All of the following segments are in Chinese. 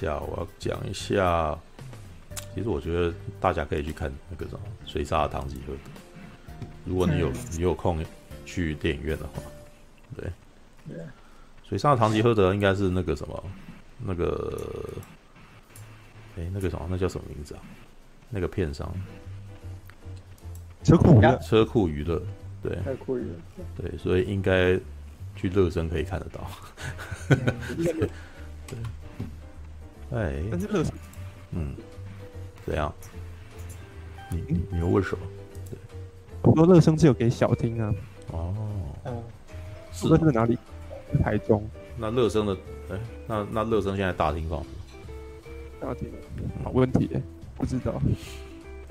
下，我要讲一下。其实我觉得大家可以去看那个什么《水沙的唐吉诃德》，如果你有你有空去电影院的话，对。对。水沙的唐吉诃德应该是那个什么，那个，哎、欸，那个什么，那叫什么名字啊？那个片商。车库娱乐。车库娱乐。对。车库娱乐。对，所以应该去乐声可以看得到。对。对。哎。但是乐声，嗯。怎样？你你你又问什么？对，不过乐声只有给小厅啊。哦，嗯，是在哪里？台中。那乐声的，哎、欸，那那乐声现在大厅放？大厅，好问题、欸，不知道。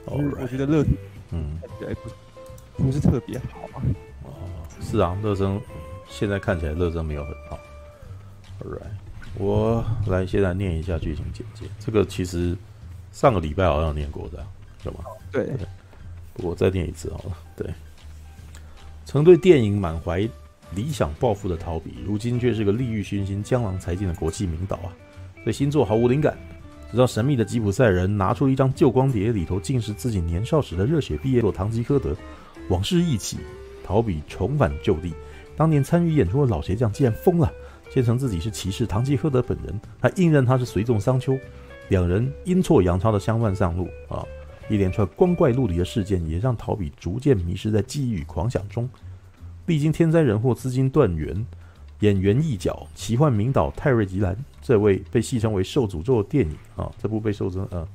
哦、我觉得乐，嗯，看起来不不是特别好啊。哦，是啊，乐声现在看起来乐声没有很好。All right，我来先来念一下剧情简介。这个其实。上个礼拜好像念过的，有吗？对，对，我再念一次好了。对，曾对电影满怀理想抱负的陶比，如今却是个利欲熏心、江郎才尽的国际名导啊！对星座毫无灵感，直到神秘的吉普赛人拿出一张旧光碟，里头竟是自己年少时的热血毕业作《堂吉诃德》。往事一起，陶比重返旧地。当年参与演出的老鞋匠竟然疯了，坚称自己是骑士唐吉诃德本人，还硬认他是随从桑丘。两人阴错阳差的相伴上路啊，一连串光怪陆离的事件也让陶比逐渐迷失在记忆与狂想中。历经天灾人祸、资金断源、演员易角，奇幻名导泰瑞·吉兰这位被戏称为“受诅咒”的电影啊，这部被受称啊，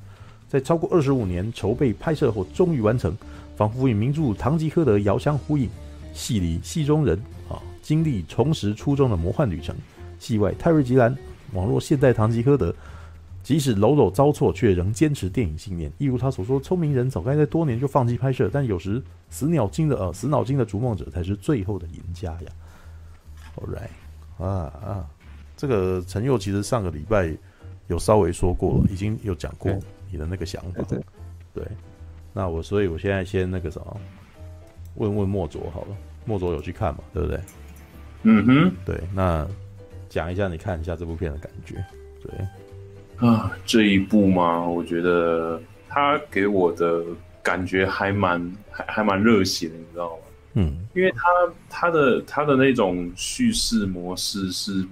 在超过二十五年筹备拍摄后终于完成，仿佛与名著《唐吉诃德》遥相呼应。戏里戏中人啊，经历重拾初衷的魔幻旅程；戏外泰瑞·吉兰，网络现代唐吉诃德。即使搂搂遭挫，却仍坚持电影信念。一如他所说：“聪明人早该在多年就放弃拍摄，但有时死脑筋的呃，死脑筋的逐梦者才是最后的赢家呀。” All right，啊啊，这个陈佑其实上个礼拜有稍微说过了，已经有讲过你的那个想法。对，对，那我所以我现在先那个什么，问问莫卓好了。莫卓有去看嘛？对不对？嗯哼，对，那讲一下你看一下这部片的感觉，对。啊，这一部嘛，我觉得他给我的感觉还蛮还还蛮热血的，你知道吗？嗯，因为他他的他的那种叙事模式是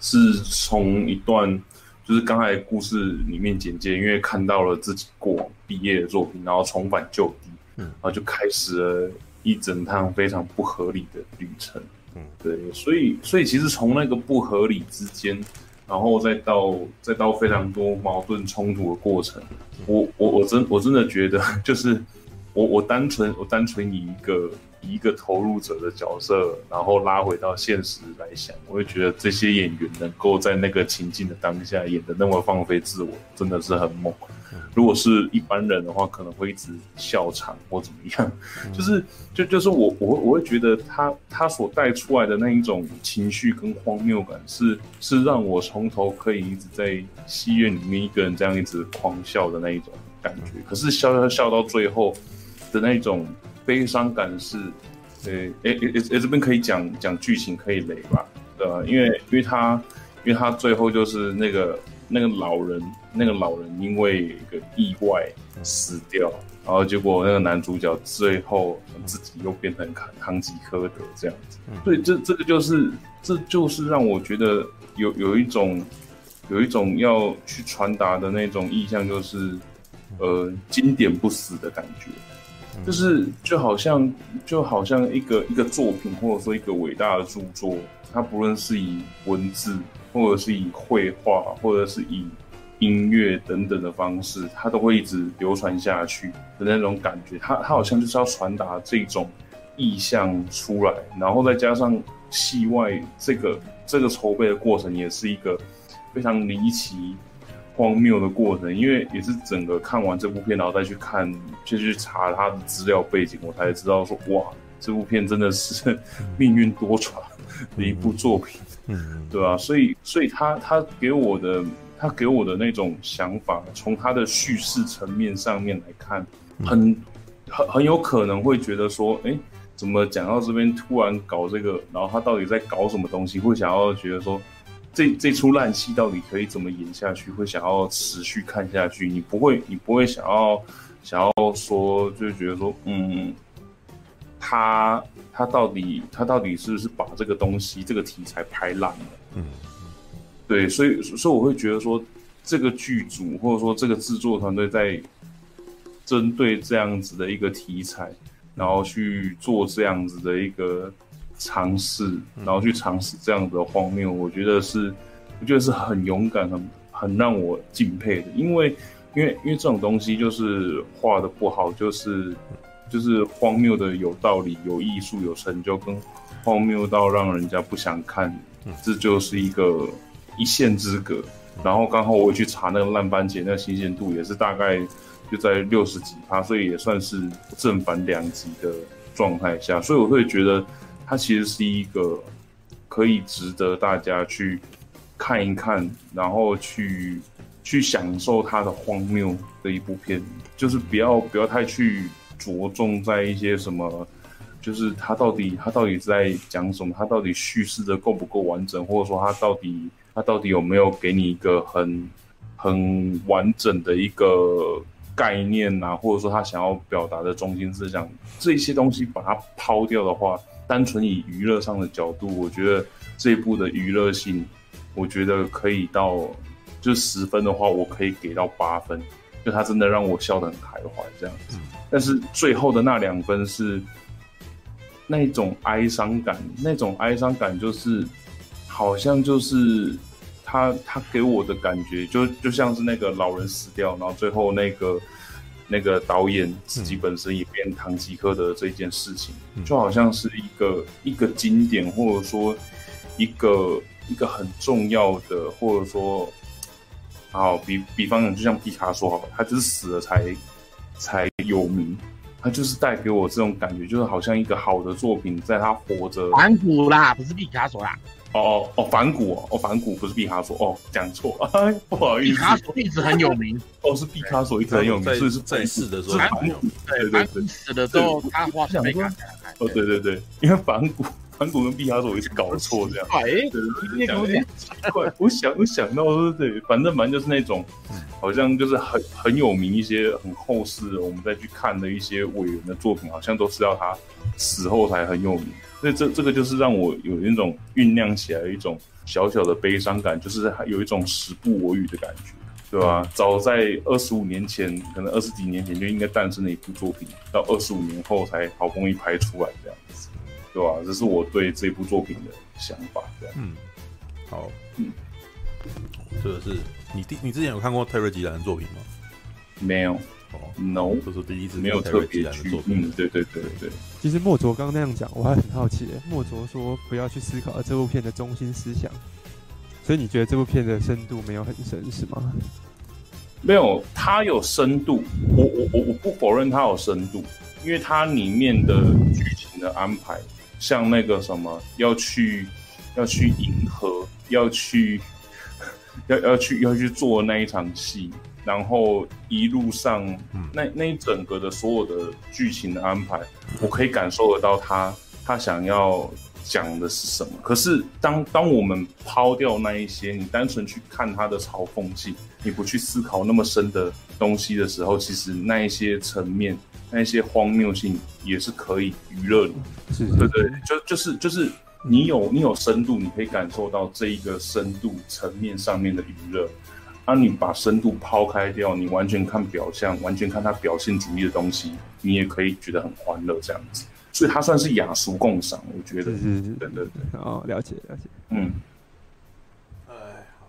是从一段就是刚才故事里面简介，因为看到了自己过往毕业的作品，然后重返旧地，嗯，然后就开始了一整趟非常不合理的旅程，嗯，对，所以所以其实从那个不合理之间。然后再到再到非常多矛盾冲突的过程，我我我真我真的觉得，就是我我单纯我单纯以一个以一个投入者的角色，然后拉回到现实来想，我会觉得这些演员能够在那个情境的当下演得那么放飞自我，真的是很猛。如果是一般人的话，可能会一直笑场或怎么样。就是就就是我我我会觉得他他所带出来的那一种情绪跟荒谬感是，是是让我从头可以一直在戏院里面一个人这样一直狂笑的那一种感觉。可是笑笑笑到最后的那种悲伤感是，呃，诶诶诶，这边可以讲讲剧情可以雷吧？对吧？因为因为他因为他最后就是那个。那个老人，那个老人因为一个意外死掉，然后结果那个男主角最后自己又变成康康吉诃德这样子。所以这这个就是，这就是让我觉得有有一种，有一种要去传达的那种意象，就是呃经典不死的感觉，就是就好像就好像一个一个作品或者说一个伟大的著作，它不论是以文字。或者是以绘画，或者是以音乐等等的方式，它都会一直流传下去的那种感觉。它它好像就是要传达这种意象出来，然后再加上戏外这个这个筹备的过程，也是一个非常离奇荒谬的过程。因为也是整个看完这部片，然后再去看，就去查它的资料背景，我才知道说，哇，这部片真的是 命运多舛的一部作品。嗯，对啊，所以，所以他他给我的，他给我的那种想法，从他的叙事层面上面来看，很很很有可能会觉得说，哎，怎么讲到这边突然搞这个，然后他到底在搞什么东西？会想要觉得说，这这出烂戏到底可以怎么演下去，会想要持续看下去。你不会，你不会想要想要说，就觉得说，嗯，他他到底他到底是不是把这个东西这个题材拍烂了？嗯，对，所以所以我会觉得说，这个剧组或者说这个制作团队在针对这样子的一个题材，然后去做这样子的一个。尝试，然后去尝试这样子的荒谬，我觉得是，我觉得是很勇敢、很很让我敬佩的。因为，因为，因为这种东西就是画的不好，就是就是荒谬的有道理、有艺术、有成就，跟荒谬到让人家不想看，这就是一个一线之隔。然后刚好我去查那个烂番茄，那个新鲜度也是大概就在六十几趴，所以也算是正反两极的状态下，所以我会觉得。它其实是一个可以值得大家去看一看，然后去去享受它的荒谬的一部片，就是不要不要太去着重在一些什么，就是它到底它到底在讲什么，它到底叙事的够不够完整，或者说它到底他到底有没有给你一个很很完整的一个概念啊，或者说他想要表达的中心思想，这些东西把它抛掉的话。单纯以娱乐上的角度，我觉得这一部的娱乐性，我觉得可以到就十分的话，我可以给到八分，就他真的让我笑得很开怀这样子。但是最后的那两分是那种哀伤感，那种哀伤感就是好像就是他他给我的感觉，就就像是那个老人死掉，然后最后那个。那个导演自己本身也变唐吉诃德的这件事情，嗯、就好像是一个一个经典，或者说一个一个很重要的，或者说，好比比方讲，就像毕卡索好了，他就是死了才才有名，他就是带给我这种感觉，就是好像一个好的作品，在他活着，梵谷啦，不是毕卡索啦。哦哦哦，梵谷哦，哦梵谷不是毕卡索哦，讲错，哎，不好意思，毕卡索一直很有名，哦是毕卡索一直很有名，所以是在世的时候，对对对，死的时候他画是没看起来，哦对对对，因为梵谷梵谷跟毕卡索一直搞错这样，哎，对对对，有点奇怪，我想我想到是对，反正反正就是那种，好像就是很很有名一些很后世的，我们再去看的一些伟人的作品，好像都是要他死后才很有名。所以这这个就是让我有一种酝酿起来的一种小小的悲伤感，就是有一种时不我与的感觉，对吧？早在二十五年前，可能二十几年前就应该诞生的一部作品，到二十五年后才好不容易拍出来这样子，对吧？这是我对这部作品的想法。这样，嗯，好，嗯，这个是你第你之前有看过泰瑞吉兰的作品吗？没有。哦，no，这是第一次没有特别去做。嗯，对对对对。其实莫卓刚刚那样讲，我还很好奇。莫卓说不要去思考这部片的中心思想，所以你觉得这部片的深度没有很深，是吗？没有，它有深度。我我我我不否认它有深度，因为它里面的剧情的安排，像那个什么要去要去迎合，要去 要要去要去做那一场戏。然后一路上，那那一整个的所有的剧情的安排，我可以感受得到他他想要讲的是什么。可是当当我们抛掉那一些，你单纯去看他的嘲讽性，你不去思考那么深的东西的时候，其实那一些层面，那一些荒谬性也是可以娱乐的。是，对对，就就是就是你有你有深度，你可以感受到这一个深度层面上面的娱乐。当、啊、你把深度抛开掉，你完全看表象，完全看他表现主义的东西，你也可以觉得很欢乐这样子。所以他算是雅俗共赏，我觉得。是是是，对对对。哦，了解了解。嗯。哎，好。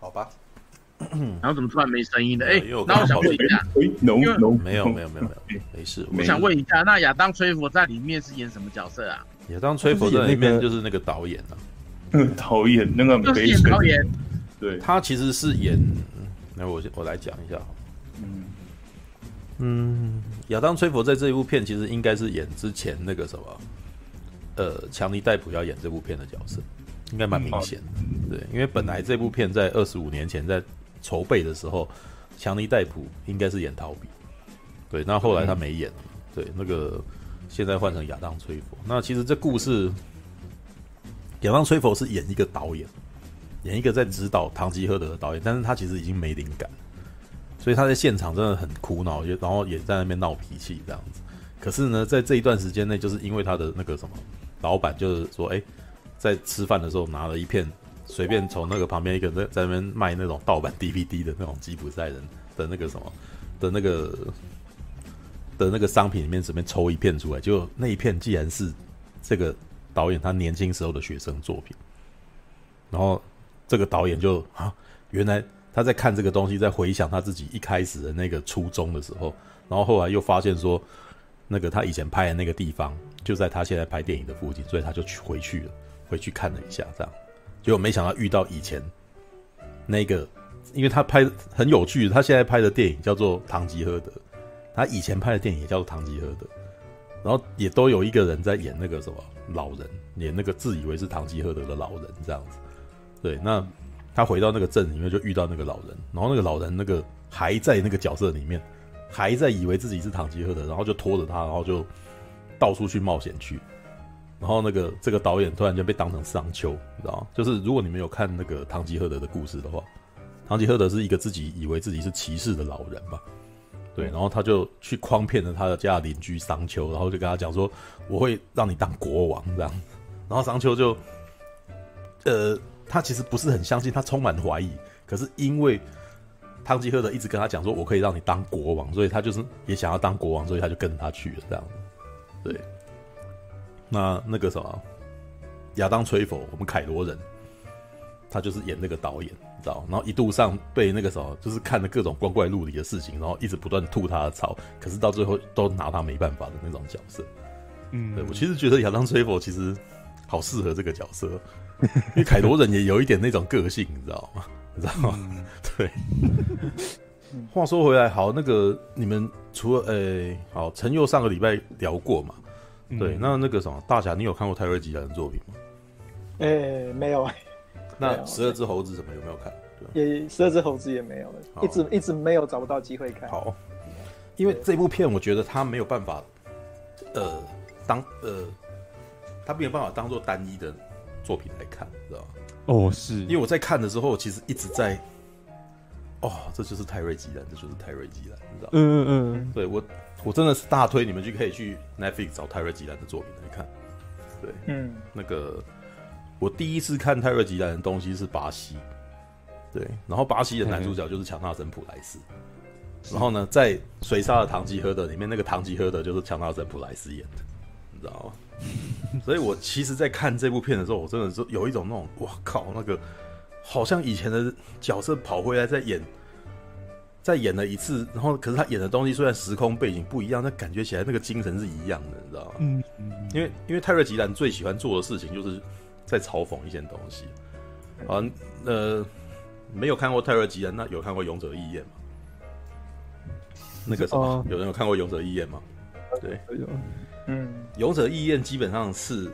好吧。然后怎么突然没声音了？哎，那我想问一下，哎，no no，没有没有没有没有，没事。我想问一下，那亚当崔佛在里面是演什么角色啊？亚当崔佛在里面就是那个导演啊。导演那个没演导演。对，他其实是演，那我我来讲一下。嗯嗯，亚当崔佛在这一部片其实应该是演之前那个什么，呃，强尼戴普要演这部片的角色，应该蛮明显的。嗯、对，因为本来这部片在二十五年前在筹备的时候，强尼戴普应该是演陶比，对，那后来他没演了，对，那个现在换成亚当崔佛。那其实这故事亚当·崔佛是演一个导演，演一个在指导唐吉诃德的导演，但是他其实已经没灵感，所以他在现场真的很苦恼，也然后也在那边闹脾气这样子。可是呢，在这一段时间内，就是因为他的那个什么老板，就是说，哎、在吃饭的时候拿了一片，随便从那个旁边一个在在那边卖那种盗版 DVD 的那种吉普赛人的那个什么的那个的那个商品里面，随便抽一片出来，就那一片既然是这个导演他年轻时候的学生作品，然后这个导演就啊，原来他在看这个东西，在回想他自己一开始的那个初衷的时候，然后后来又发现说。那个他以前拍的那个地方，就在他现在拍电影的附近，所以他就去回去了，回去看了一下，这样，结果没想到遇到以前那个，因为他拍很有趣，他现在拍的电影叫做《唐吉诃德》，他以前拍的电影也叫做《唐吉诃德》，然后也都有一个人在演那个什么老人，演那个自以为是唐吉诃德的老人这样子。对，那他回到那个镇里面就遇到那个老人，然后那个老人那个还在那个角色里面。还在以为自己是唐吉诃德，然后就拖着他，然后就到处去冒险去。然后那个这个导演突然间被当成商丘，你知道吗？就是如果你们有看那个唐吉诃德的故事的话，唐吉诃德是一个自己以为自己是骑士的老人吧？对，然后他就去诓骗了他的家邻居商丘，然后就跟他讲说：“我会让你当国王这样。”然后商丘就，呃，他其实不是很相信，他充满怀疑。可是因为汤吉诃德一直跟他讲说：“我可以让你当国王。”所以他就是也想要当国王，所以他就跟着他去了这样。对，那那个什么亚当·崔佛，我们凯罗人，他就是演那个导演，你知道？然后一度上被那个什么，就是看了各种光怪陆离的事情，然后一直不断吐他的槽，可是到最后都拿他没办法的那种角色。嗯，对，我其实觉得亚当·崔佛其实好适合这个角色，因为凯罗人也有一点那种个性，你知道吗？你知道吗？嗯、对。话说回来，好，那个你们除了诶、欸，好，陈佑上个礼拜聊过嘛？嗯、对，那那个什么，大侠，你有看过泰瑞吉兰的作品吗？诶、欸，没有。那十二只猴子什么有没有看？也十二只猴子也没有了，一直一直没有找不到机会看。好，因为这部片我觉得他没有办法，呃，当呃，他没有办法当做单一的作品来看，知道吗？哦，是因为我在看的时候，其实一直在，哦，这就是泰瑞吉兰，这就是泰瑞吉兰，你知道吗？嗯嗯嗯，对我，我真的是大推你们就可以去 Netflix 找泰瑞吉兰的作品来看。对，嗯，那个我第一次看泰瑞吉兰的东西是巴西，对，然后巴西的男主角就是强纳森普莱斯，然后呢，在水杀的唐吉诃德里面，那个唐吉诃德就是强纳森普莱斯演的，你知道吗？所以，我其实，在看这部片的时候，我真的是有一种那种，哇靠，那个好像以前的角色跑回来再演，再演了一次，然后可是他演的东西虽然时空背景不一样，但感觉起来那个精神是一样的，你知道吗？嗯嗯。因为因为泰瑞吉兰最喜欢做的事情，就是在嘲讽一些东西。啊，呃，没有看过泰瑞吉兰，那有看过《勇者义彦》吗？那个什么，有人有看过《勇者义彦》吗？对。嗯，勇者义彦基本上是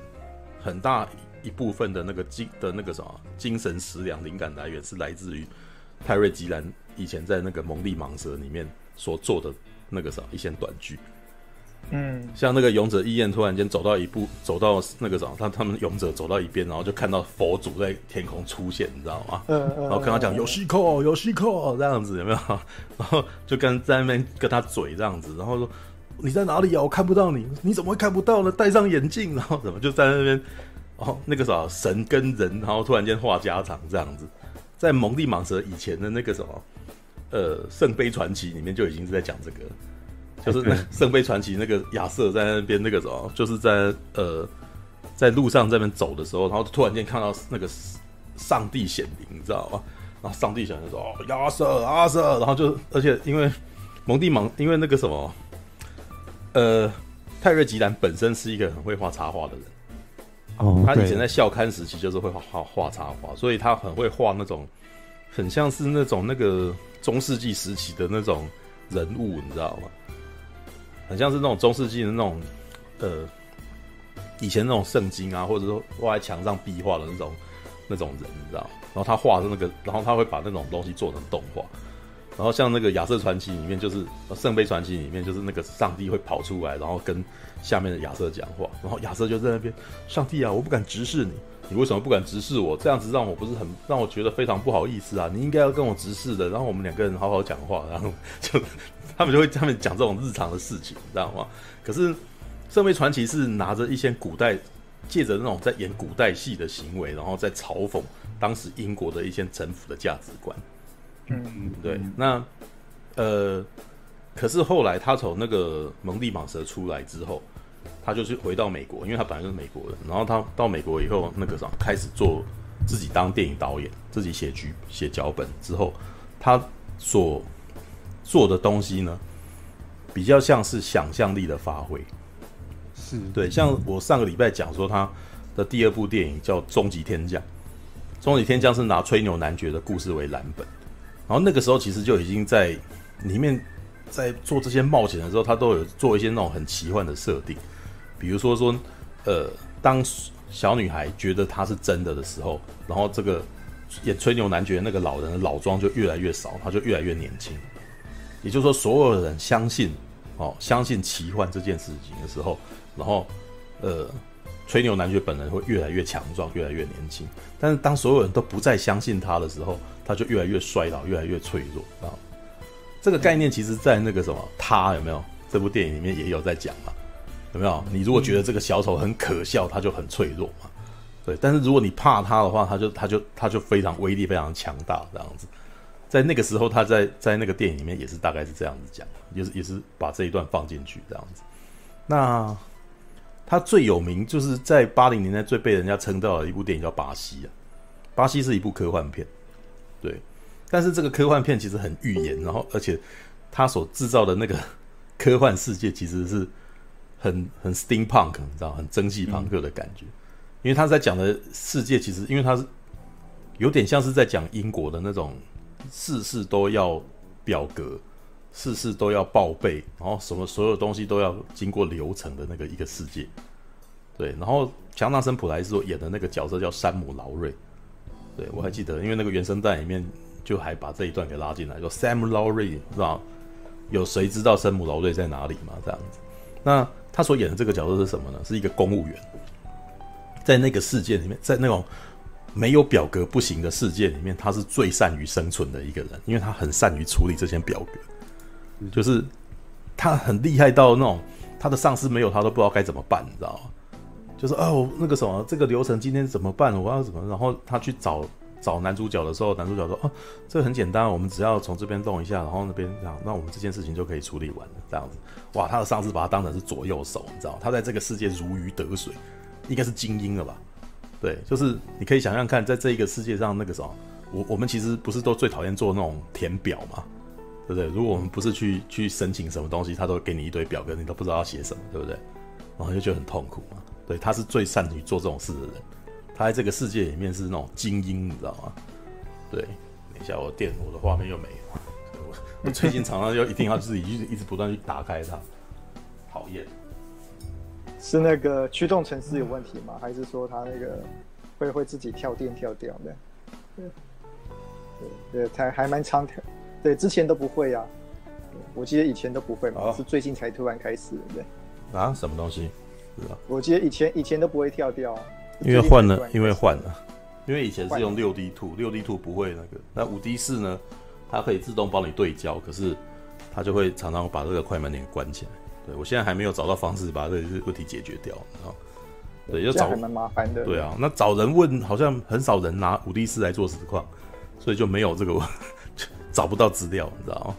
很大一部分的那个精的那个什么精神食粮灵感来源是来自于泰瑞吉兰以前在那个蒙蒂蟒蛇里面所做的那个啥一些短剧。嗯，像那个勇者义彦突然间走到一步，走到那个什么，他他们勇者走到一边，然后就看到佛祖在天空出现，你知道吗？嗯嗯，然后跟他讲有西口有西口这样子有没有？然后就跟在那边跟他嘴这样子，然后说。你在哪里呀？我看不到你，你怎么会看不到呢？戴上眼镜，然后怎么就在那边？哦，那个啥，神跟人，然后突然间话家常这样子，在蒙蒂蟒蛇以前的那个什么，呃，圣杯传奇里面就已经是在讲这个，就是圣杯传奇那个亚瑟在那边那个什么，就是在呃，在路上在那边走的时候，然后突然间看到那个上帝显灵，你知道吗？然后上帝显灵说：“哦，亚瑟，亚瑟。”然后就而且因为蒙蒂蟒，因为那个什么。呃，泰瑞吉兰本身是一个很会画插画的人。哦，他以前在校刊时期就是会画画画插画，所以他很会画那种很像是那种那个中世纪时期的那种人物，你知道吗？很像是那种中世纪的那种呃，以前那种圣经啊，或者说画在墙上壁画的那种那种人，你知道？然后他画的那个，然后他会把那种东西做成动画。然后像那个亚瑟传奇里面，就是圣杯传奇里面，就是那个上帝会跑出来，然后跟下面的亚瑟讲话，然后亚瑟就在那边，上帝啊，我不敢直视你，你为什么不敢直视我？这样子让我不是很让我觉得非常不好意思啊！你应该要跟我直视的，然后我们两个人好好讲话，然后就他们就会他们讲这种日常的事情，知道吗？可是《圣杯传奇》是拿着一些古代，借着那种在演古代戏的行为，然后在嘲讽当时英国的一些臣服的价值观。嗯，对。那呃，可是后来他从那个蒙地蟒蛇出来之后。他就是回到美国，因为他本来就是美国人。然后他到美国以后，那个啥，开始做自己当电影导演，自己写剧、写脚本之后，他所做的东西呢，比较像是想象力的发挥。是对，像我上个礼拜讲说，他的第二部电影叫《终极天将》，《终极天将》是拿吹牛男爵的故事为蓝本。然后那个时候其实就已经在里面在做这些冒险的时候，他都有做一些那种很奇幻的设定。比如说说，呃，当小女孩觉得他是真的的时候，然后这个演吹牛男爵那个老人的老妆就越来越少，他就越来越年轻。也就是说，所有的人相信哦，相信奇幻这件事情的时候，然后呃，吹牛男爵本人会越来越强壮，越来越年轻。但是当所有人都不再相信他的时候，他就越来越衰老，越来越脆弱啊。这个概念其实，在那个什么他有没有这部电影里面也有在讲嘛。有没有？你如果觉得这个小丑很可笑，他就很脆弱嘛。对，但是如果你怕他的话，他就他就他就非常威力非常强大这样子。在那个时候，他在在那个电影里面也是大概是这样子讲，也是也是把这一段放进去这样子。那他最有名就是在八零年代最被人家称道的一部电影叫《巴西》啊，《巴西》是一部科幻片，对。但是这个科幻片其实很预言，然后而且他所制造的那个 科幻世界其实是。很很 steampunk，你知道，很蒸汽朋克的感觉，嗯、因为他在讲的世界其实，因为他是有点像是在讲英国的那种事事都要表格，事事都要报备，然后什么所有东西都要经过流程的那个一个世界。对，然后强纳森普莱斯所演的那个角色叫山姆劳瑞，对我还记得，因为那个原声带里面就还把这一段给拉进来，说 Sam Lowry，知道有谁知道山姆劳瑞在哪里吗？这样子，那。他所演的这个角色是什么呢？是一个公务员，在那个世界里面，在那种没有表格不行的世界里面，他是最善于生存的一个人，因为他很善于处理这些表格，就是他很厉害到那种他的上司没有他都不知道该怎么办，你知道吗？就是哦，那个什么，这个流程今天怎么办？我要怎么？然后他去找。找男主角的时候，男主角说：“哦，这很简单，我们只要从这边动一下，然后那边这样，那我们这件事情就可以处理完了。这样子，哇，他的上司把他当成是左右手，你知道，他在这个世界如鱼得水，应该是精英了吧？对，就是你可以想象看，在这一个世界上，那个时候，我我们其实不是都最讨厌做那种填表嘛，对不对？如果我们不是去去申请什么东西，他都给你一堆表格，你都不知道要写什么，对不对？然后就觉得很痛苦嘛。对，他是最善于做这种事的人。”他在这个世界里面是那种精英，你知道吗？对，等一下我电我的画面又没了，我我最近常常就一定要自己一直一直不断去打开它，讨厌。是那个驱动程式有问题吗？还是说它那个会会自己跳电跳掉的？对对，才还蛮长跳。对，之前都不会啊。我记得以前都不会嘛，哦、是最近才突然开始，对。啊？什么东西？我记得以前以前都不会跳掉啊。因为换了，因为换了，因为以前是用六 D Two，六 D Two 不会那个，那五 D 四呢，它可以自动帮你对焦，可是它就会常常把这个快门点关起来。对，我现在还没有找到方式把这个问题解决掉，啊，对，要找还蛮麻烦的。对啊，那找人问好像很少人拿五 D 四来做实况，所以就没有这个 找不到资料，你知道吗？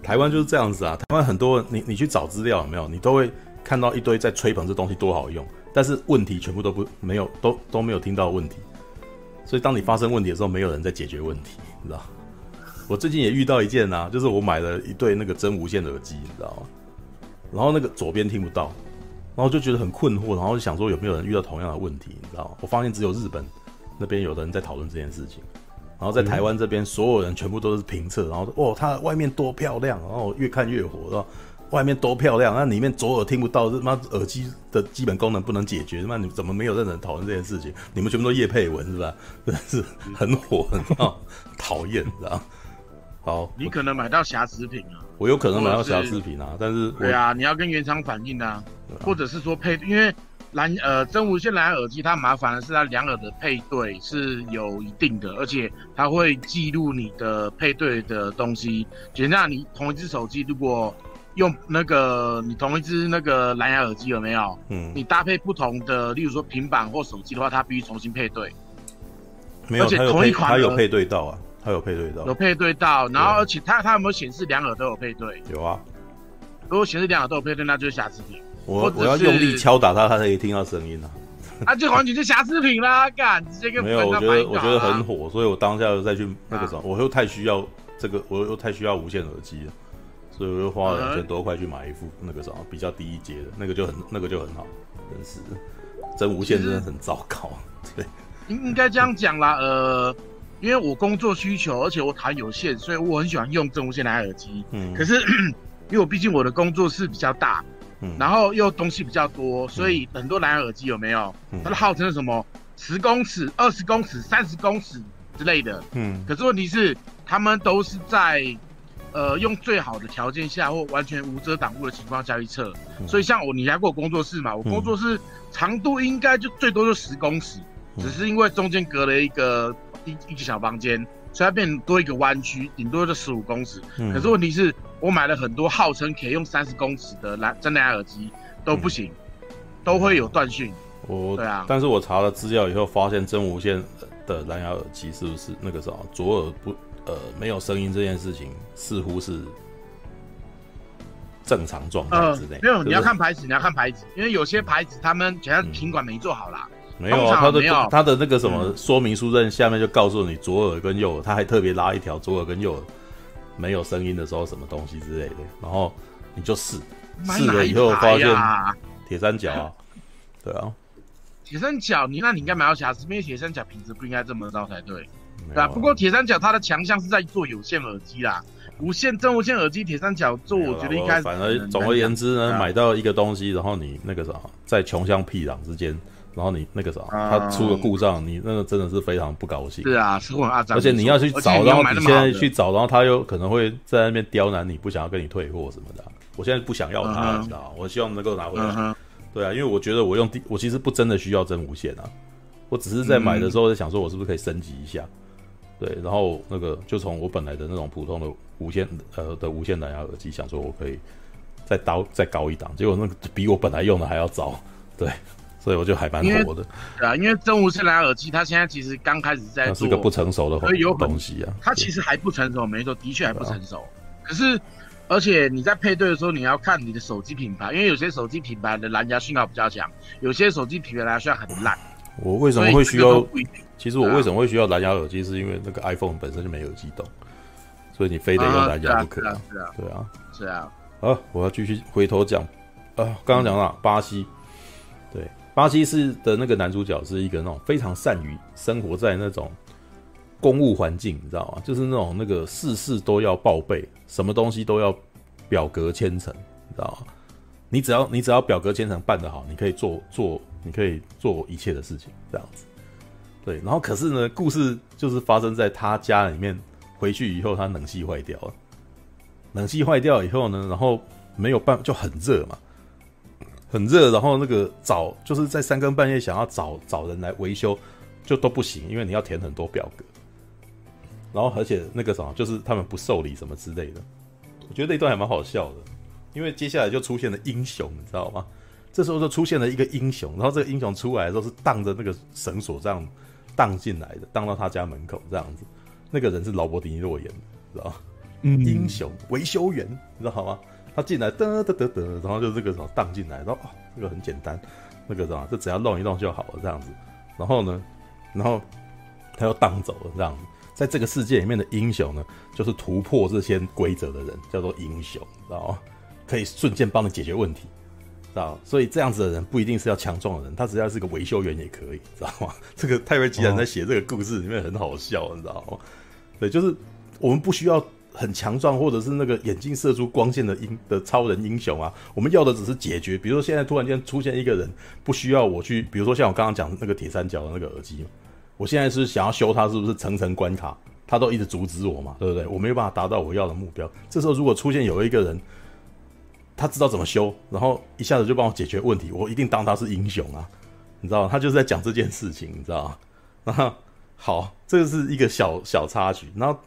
台湾就是这样子啊，台湾很多你你去找资料有没有？你都会看到一堆在吹捧这东西多好用。但是问题全部都不没有都都没有听到问题，所以当你发生问题的时候，没有人在解决问题，你知道？我最近也遇到一件啊，就是我买了一对那个真无线耳机，你知道吗？然后那个左边听不到，然后就觉得很困惑，然后就想说有没有人遇到同样的问题，你知道吗？我发现只有日本那边有的人在讨论这件事情，然后在台湾这边所有人全部都是评测，然后说哦，它外面多漂亮，然后越看越火，是吧？外面多漂亮，那里面左耳听不到，他妈耳机的基本功能不能解决，那你怎么没有任何人讨论这件事情？你们全部都叶佩文是吧？真是很火，很 讨厌，知道？好，你可能买到瑕疵品啊，我有可能买到瑕疵品啊，但是对啊，你要跟原厂反映啊，或者是说配，因为蓝呃真无线蓝牙耳机，它麻烦的是它两耳的配对是有一定的，而且它会记录你的配对的东西。就像你同一只手机，如果用那个你同一只那个蓝牙耳机有没有？嗯，你搭配不同的，例如说平板或手机的话，它必须重新配对。没有，而且同一款它有配对到啊，它有配对到，有配对到，然后而且它它有没有显示两耳都有配对？有啊。如果显示两耳都有配对，那就是瑕疵品。我我要用力敲打它，它才可以听到声音啊。啊，这完全是瑕疵品啦！干，直接跟没有，我觉得我觉得很火。火，所以我当下又再去那个什么，啊我又太需要这个，我又太需要无线耳机了，所以我又花了两千多块去买一副那个什么比较低一阶的，那个就很那个就很好，真是真无线真的很糟糕。对，应应该这样讲啦，呃，因为我工作需求，而且我台有线，所以我很喜欢用真无线蓝牙耳机。嗯，可是因为我毕竟我的工作室比较大。嗯、然后又东西比较多，所以很多蓝牙耳机有没有？嗯、它的号称是什么十公尺、二十公尺、三十公尺之类的。嗯。可是问题是，他们都是在呃用最好的条件下或完全无遮挡物的情况下去测。嗯、所以像我，你来过我工作室嘛？我工作室长度应该就最多就十公尺，嗯、只是因为中间隔了一个一一个小房间。所以它变多一个弯曲，顶多就十五公尺。嗯、可是问题是我买了很多号称可以用三十公尺的蓝真蓝牙耳机都不行，嗯、都会有断讯。我对啊，但是我查了资料以后，发现真无线的蓝牙耳机是不是那个什么左耳不呃没有声音这件事情，似乎是正常状态之内。呃、没有，你要看牌子，你要看牌子，因为有些牌子他们全是品管没做好啦。嗯没有啊，他的他的那个什么说明书在下面就告诉你左耳跟右耳，他还特别拉一条左耳跟右耳没有声音的时候什么东西之类的，然后你就试试了以后发现铁三角啊，对啊，铁三角你那你应该买到瑕疵，因为铁三角品质不应该这么糟才对，对吧？不过铁三角它的强项是在做有线耳机啦，无线真无线耳机铁三角做我觉得应该反而总而言之呢，买到一个东西，然后你那个啥在穷乡僻壤之间。然后你那个啥，它出个故障，你那个真的是非常不高兴。是啊，是很阿杂。而且你要去找，然后你现在去找，然后他又可能会在那边刁难你，不想要跟你退货什么的。我现在不想要它，你知道？我希望能够拿回来。对啊，因为我觉得我用第，我其实不真的需要真无线啊，我只是在买的时候在想说，我是不是可以升级一下？对，然后那个就从我本来的那种普通的无线呃的无线蓝牙耳机，想说我可以再高再高一档，结果那个比我本来用的还要糟。对。所以我就还蛮火的，对啊，因为真无线蓝牙耳机，它现在其实刚开始在做，是个不成熟的东西啊。它其实还不成熟，没错，的确还不成熟。啊、可是，而且你在配对的时候，你要看你的手机品牌，因为有些手机品牌的蓝牙讯号比较强，有些手机品牌蓝牙讯号很烂。我为什么会需要？其实我为什么会需要蓝牙耳机，是因为那个 iPhone 本身就没有机动，所以你非得用蓝牙不可。啊，是啊，对啊，是啊。好，我要继续回头讲啊，刚刚讲到巴西，对。巴西是的那个男主角是一个那种非常善于生活在那种公务环境，你知道吗？就是那种那个事事都要报备，什么东西都要表格签呈，你知道吗？你只要你只要表格签呈办得好，你可以做做，你可以做一切的事情，这样子。对，然后可是呢，故事就是发生在他家里面，回去以后他冷气坏掉了，冷气坏掉以后呢，然后没有办，就很热嘛。很热，然后那个找就是在三更半夜想要找找人来维修，就都不行，因为你要填很多表格。然后而且那个什么，就是他们不受理什么之类的。我觉得那段还蛮好笑的，因为接下来就出现了英雄，你知道吗？这时候就出现了一个英雄，然后这个英雄出来的时候是荡着那个绳索这样荡进来的，荡到他家门口这样子。那个人是劳勃迪尼洛演的，知道吗？嗯，英雄维修员，你知道吗？他进来，得得得得，然后就这个什么荡进来，然后啊，这个很简单，那个什么，就只要弄一弄就好了，这样子。然后呢，然后他又荡走了，这样子。在这个世界里面的英雄呢，就是突破这些规则的人，叫做英雄，知道吗？可以瞬间帮你解决问题，知道？所以这样子的人不一定是要强壮的人，他只要是个维修员也可以，知道吗？这个泰瑞吉然在写这个故事里面很好笑，你知道吗？对，就是我们不需要。很强壮，或者是那个眼睛射出光线的英的超人英雄啊，我们要的只是解决。比如说现在突然间出现一个人，不需要我去，比如说像我刚刚讲那个铁三角的那个耳机，我现在是想要修它，是不是层层关卡，他都一直阻止我嘛，对不对？我没有办法达到我要的目标。这时候如果出现有一个人，他知道怎么修，然后一下子就帮我解决问题，我一定当他是英雄啊，你知道吗？他就是在讲这件事情，你知道吗？然后好，这个是一个小小插曲。然后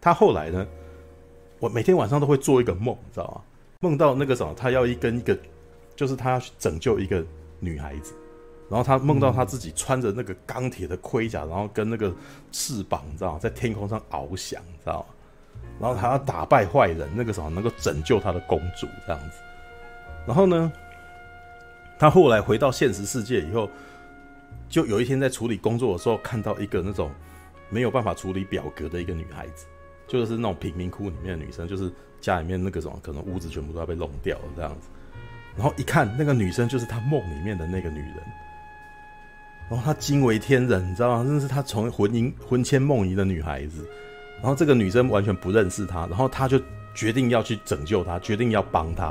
他后来呢，我每天晚上都会做一个梦，你知道吗？梦到那个什么，他要一跟一个，就是他要去拯救一个女孩子，然后他梦到他自己穿着那个钢铁的盔甲，然后跟那个翅膀，你知道吗？在天空上翱翔，你知道吗？然后他要打败坏人，那个什么能够拯救他的公主这样子。然后呢，他后来回到现实世界以后，就有一天在处理工作的时候，看到一个那种没有办法处理表格的一个女孩子，就是那种贫民窟里面的女生，就是家里面那个什么可能屋子全部都要被弄掉了这样子。然后一看那个女生就是他梦里面的那个女人，然后他惊为天人，你知道吗？那是他从魂萦魂牵梦萦的女孩子。然后这个女生完全不认识他，然后他就决定要去拯救她，决定要帮她。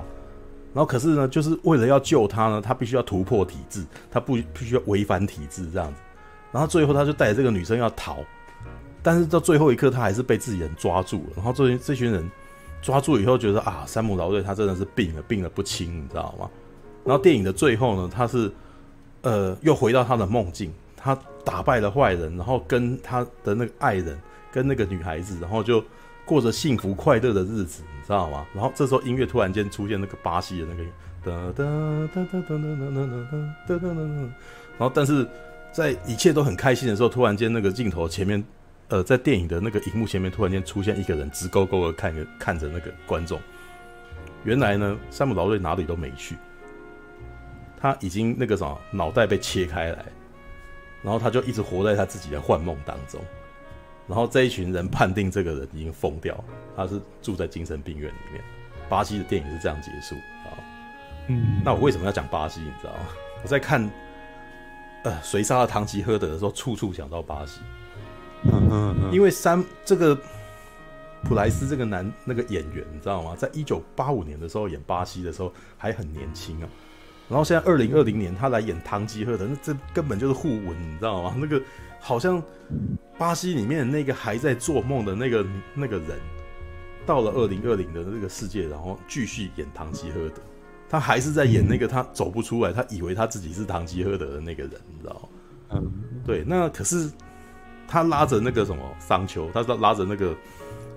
然后可是呢，就是为了要救她呢，他必须要突破体制，他不必须要违反体制这样子。然后最后他就带着这个女生要逃，但是到最后一刻他还是被自己人抓住了。然后这这群人抓住以后觉得啊，山姆劳瑞他真的是病了，病了不轻，你知道吗？然后电影的最后呢，他是呃又回到他的梦境，他打败了坏人，然后跟他的那个爱人。跟那个女孩子，然后就过着幸福快乐的日子，你知道吗？然后这时候音乐突然间出现那个巴西的那个哒哒哒哒哒哒哒哒哒哒哒，然后但是在一切都很开心的时候，突然间那个镜头前面，呃，在电影的那个荧幕前面突然间出现一个人直勾勾的看着看着那个观众。原来呢，山姆劳瑞哪里都没去，他已经那个什么脑袋被切开来，然后他就一直活在他自己的幻梦当中。然后这一群人判定这个人已经疯掉，他是住在精神病院里面。巴西的电影是这样结束啊。嗯，那我为什么要讲巴西？你知道吗？我在看呃《谁杀了唐吉诃德》的时候，处处想到巴西。嗯嗯嗯。因为三这个普莱斯这个男那个演员，你知道吗？在一九八五年的时候演巴西的时候还很年轻啊。然后现在二零二零年他来演堂吉诃德，那这根本就是互文，你知道吗？那个。好像巴西里面那个还在做梦的那个那个人，到了二零二零的这个世界，然后继续演堂吉诃德，他还是在演那个他走不出来，他以为他自己是堂吉诃德的那个人，你知道吗？嗯，对。那可是他拉着那个什么桑丘，他拉着那个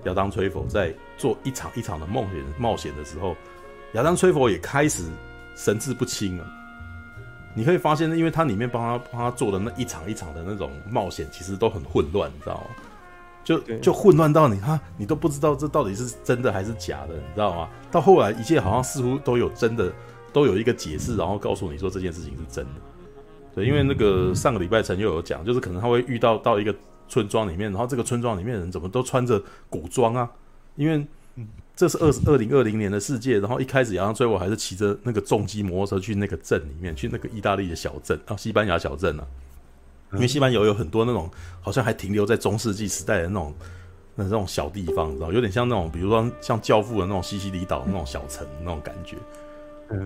亚当崔佛在做一场一场的梦险冒险的时候，亚当崔佛也开始神志不清啊。你可以发现，因为它里面帮他帮他做的那一场一场的那种冒险，其实都很混乱，你知道吗？就就混乱到你他你都不知道这到底是真的还是假的，你知道吗？到后来一切好像似乎都有真的，都有一个解释，然后告诉你说这件事情是真的。对，因为那个上个礼拜陈又有讲，就是可能他会遇到到一个村庄里面，然后这个村庄里面的人怎么都穿着古装啊？因为这是二二零二零年的世界，然后一开始，然后最后还是骑着那个重机摩托车去那个镇里面，去那个意大利的小镇啊，西班牙小镇啊。因为西班牙有很多那种好像还停留在中世纪时代的那种那种小地方，你知道，有点像那种比如说像教父的那种西西里岛那种小城那种感觉，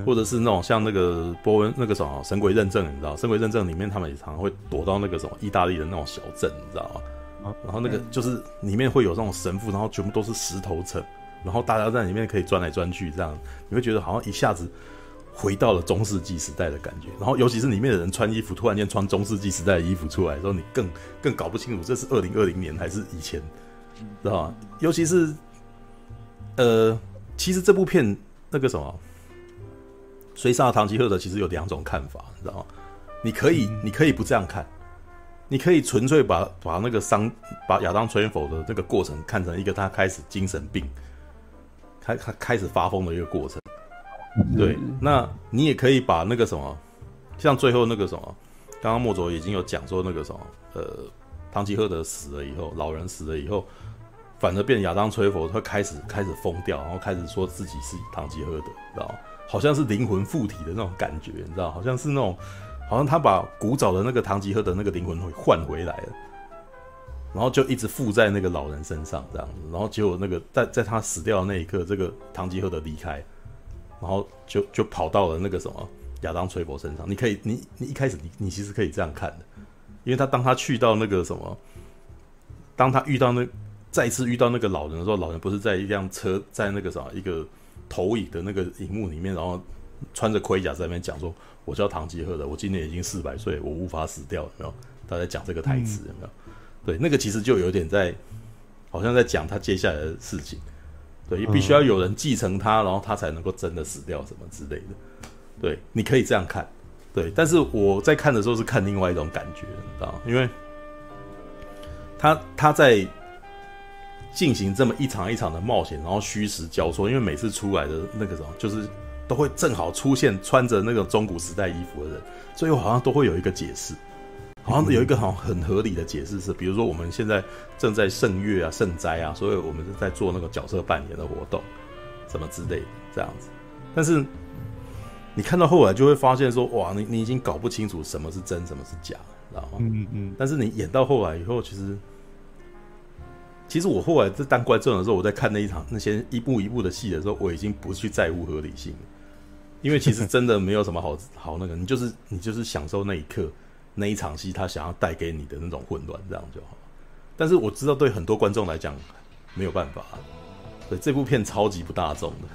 或者是那种像那个波恩那个什么神鬼认证，你知道，神鬼认证里面他们也常常会躲到那个什么意大利的那种小镇，你知道吗？然后那个就是里面会有那种神父，然后全部都是石头城。然后大家在里面可以钻来钻去，这样你会觉得好像一下子回到了中世纪时代的感觉。然后尤其是里面的人穿衣服，突然间穿中世纪时代的衣服出来的时候，你更更搞不清楚这是二零二零年还是以前，知道吗？尤其是呃，其实这部片那个什么《追杀了堂吉诃德》其实有两种看法，你知道吗？你可以你可以不这样看，你可以纯粹把把那个伤把亚当·崔佛的这个过程看成一个他开始精神病。开开开始发疯的一个过程，对，那你也可以把那个什么，像最后那个什么，刚刚莫卓已经有讲说那个什么，呃，唐吉诃德死了以后，老人死了以后，反而变亚当崔佛，他开始开始疯掉，然后开始说自己是唐吉诃德，知道吗？好像是灵魂附体的那种感觉，你知道，好像是那种，好像他把古早的那个唐吉诃德那个灵魂会换回来了。然后就一直附在那个老人身上，这样子，然后结果那个在在他死掉的那一刻，这个唐吉诃德离开，然后就就跑到了那个什么亚当崔伯身上。你可以，你你一开始你你其实可以这样看的，因为他当他去到那个什么，当他遇到那再次遇到那个老人的时候，老人不是在一辆车在那个什么一个投影的那个荧幕里面，然后穿着盔甲在那边讲说：“我叫唐吉诃德，我今年已经四百岁，我无法死掉。”有没有？他在讲这个台词有没有？对，那个其实就有点在，好像在讲他接下来的事情。对，必须要有人继承他，然后他才能够真的死掉什么之类的。对，你可以这样看。对，但是我在看的时候是看另外一种感觉，你知道，因为他他在进行这么一场一场的冒险，然后虚实交错，因为每次出来的那个什么，就是都会正好出现穿着那个中古时代衣服的人，最后好像都会有一个解释，好像有一个好像很合理的解释是，比如说我们现在正在圣月啊、圣灾啊，所以我们是在做那个角色扮演的活动，什么之类的这样子，但是。你看到后来就会发现说，哇，你你已经搞不清楚什么是真，什么是假，知道吗？嗯嗯。但是你演到后来以后，其实，其实我后来在当观众的时候，我在看那一场那些一步一步的戏的时候，我已经不去在乎合理性，因为其实真的没有什么好好那个，你就是你就是享受那一刻那一场戏，他想要带给你的那种混乱，这样就好。但是我知道对很多观众来讲没有办法，对这部片超级不大众的。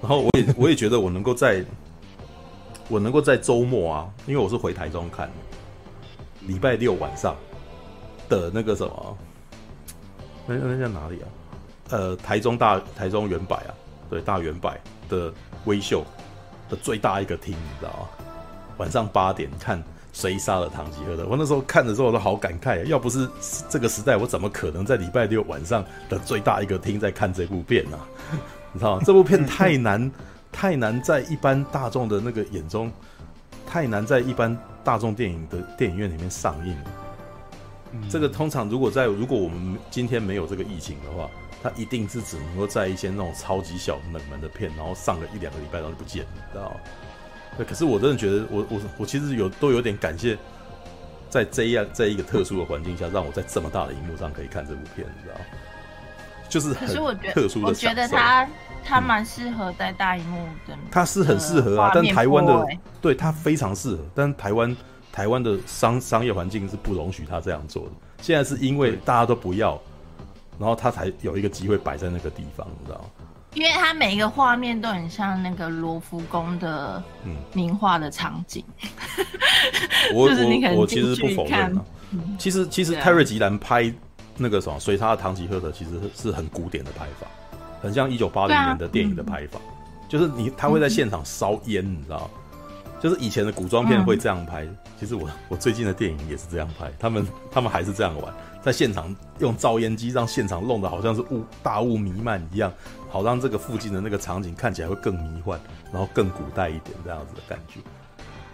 然后我也我也觉得我能够在。我能够在周末啊，因为我是回台中看，礼拜六晚上的那个什么，那那叫哪里啊？呃，台中大台中原百啊，对，大远百的微秀的最大一个厅，你知道吗？晚上八点看谁杀了唐吉诃德，我那时候看的时候我都好感慨，要不是这个时代，我怎么可能在礼拜六晚上的最大一个厅在看这部片呢？啊？你知道吗？这部片太难。太难在一般大众的那个眼中，太难在一般大众电影的电影院里面上映了。嗯、这个通常如果在如果我们今天没有这个疫情的话，它一定是只能够在一些那种超级小冷门的片，然后上个一两个礼拜然后就不见了，知道吗？对，可是我真的觉得我，我我我其实有都有点感谢，在这样在一个特殊的环境下，让我在这么大的荧幕上可以看这部片，你知道吗？就是很特殊的，我觉得他他蛮适合在大荧幕的，他是很适合啊，但台湾的对他非常适合，但台湾台湾的商商业环境是不容许他这样做的。现在是因为大家都不要，然后他才有一个机会摆在那个地方，你知道吗？因为它每一个画面都很像那个罗浮宫的名画的场景。我 我我其实不否认啊，其实其实泰瑞吉兰拍那个什么，随他的唐吉诃德其实是很古典的拍法。很像一九八零年的电影的拍法，啊嗯、就是你他会在现场烧烟，嗯、你知道，就是以前的古装片会这样拍。嗯、其实我我最近的电影也是这样拍，他们他们还是这样玩，在现场用造烟机让现场弄得好像是雾大雾弥漫一样，好让这个附近的那个场景看起来会更迷幻，然后更古代一点这样子的感觉。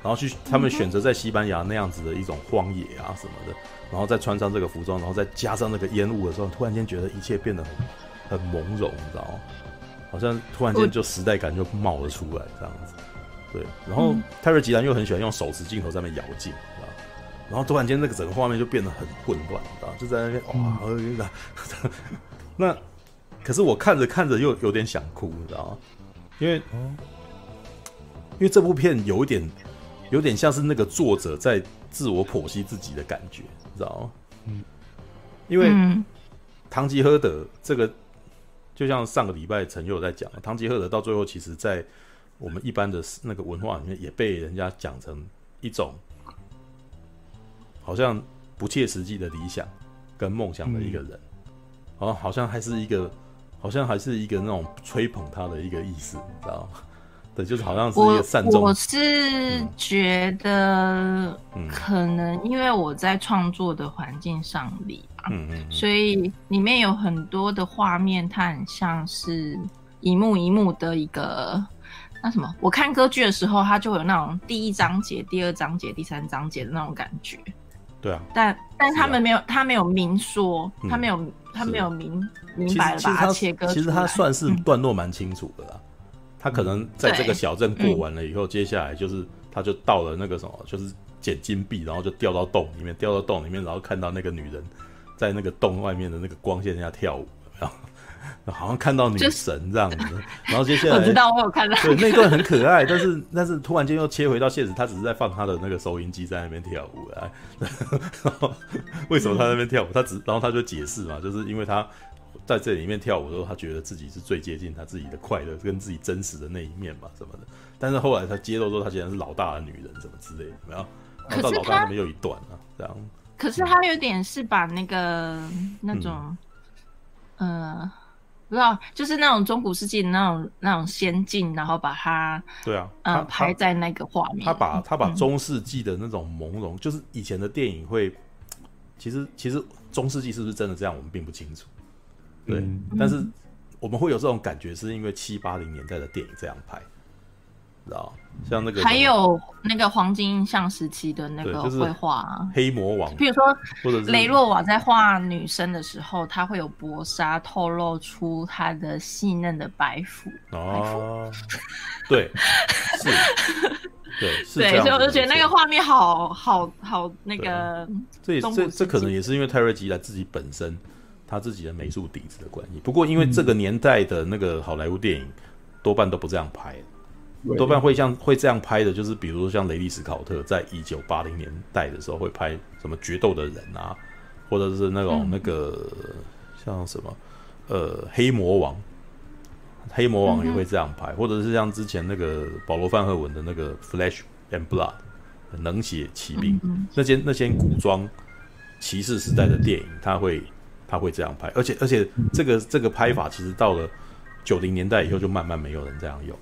然后去他们选择在西班牙那样子的一种荒野啊什么的，然后再穿上这个服装，然后再加上那个烟雾的时候，突然间觉得一切变得很。很朦胧，你知道吗？好像突然间就时代感就冒了出来，这样子。对，然后泰瑞吉兰又很喜欢用手持镜头在那边摇镜，然后突然间那个整个画面就变得很混乱，你知道吗？就在那边哇，嗯、那可是我看着看着又有点想哭，你知道吗？因为，因为这部片有一点，有点像是那个作者在自我剖析自己的感觉，你知道吗？嗯，因为唐吉诃德这个。就像上个礼拜陈佑在讲，唐吉诃德到最后，其实，在我们一般的那个文化里面，也被人家讲成一种好像不切实际的理想跟梦想的一个人，哦、嗯，好像还是一个，好像还是一个那种吹捧他的一个意思，你知道吗？对，就是好像是一个善终。我我是觉得，可能因为我在创作的环境上里，嗯嗯，所以里面有很多的画面，它很像是一幕一幕的一个那什么。我看歌剧的时候，它就有那种第一章节、第二章节、第三章节的那种感觉。对啊，但但他们没有，他没有明说，他没有，他没有明明白把它切割。其实他算是段落蛮清楚的啦。他可能在这个小镇过完了以后，嗯、接下来就是他就到了那个什么，就是捡金币，然后就掉到洞里面，掉到洞里面，然后看到那个女人在那个洞外面的那个光线下跳舞，然后好像看到女神这样子。然后接下来我知道我有看到，对那段很可爱，但是但是突然间又切回到现实，他只是在放他的那个收音机在那边跳舞来。然 后为什么他在那边跳舞？他只然后他就解释嘛，就是因为他在这里面跳舞的时候，他觉得自己是最接近他自己的快乐跟自己真实的那一面嘛什么的。但是后来他揭露说，他竟然是老大的女人，什么之类的？然后到老大那边又一段啊，这样。可是他有点是把那个那种，嗯、呃，不知道，就是那种中古世纪的那种那种仙境，然后把它，对啊，呃，拍在那个画面。他把他把中世纪的那种朦胧，嗯、就是以前的电影会，其实其实中世纪是不是真的这样，我们并不清楚。对，嗯、但是我们会有这种感觉，是因为七八零年代的电影这样拍。知道，像那个还有那个黄金印象时期的那个绘画，黑魔王，比如说或者雷洛瓦在画女生的时候，他会有薄纱透露出她的细嫩的白肤。哦，对，是，对，是对，所以我就觉得那个画面好好好那个。这也这这可能也是因为泰瑞吉来自己本身他自己的美术底子的关系。不过因为这个年代的那个好莱坞电影多半都不这样拍。多半会像会这样拍的，就是比如说像雷利·斯考特在一九八零年代的时候会拍什么决斗的人啊，或者是那种、嗯、那个像什么呃黑魔王，黑魔王也会这样拍，嗯、或者是像之前那个保罗·范赫文的那个《Flash and Blood》冷血骑兵、嗯、那些那些古装骑士时代的电影，他会他会这样拍，而且而且这个这个拍法其实到了九零年代以后就慢慢没有人这样用。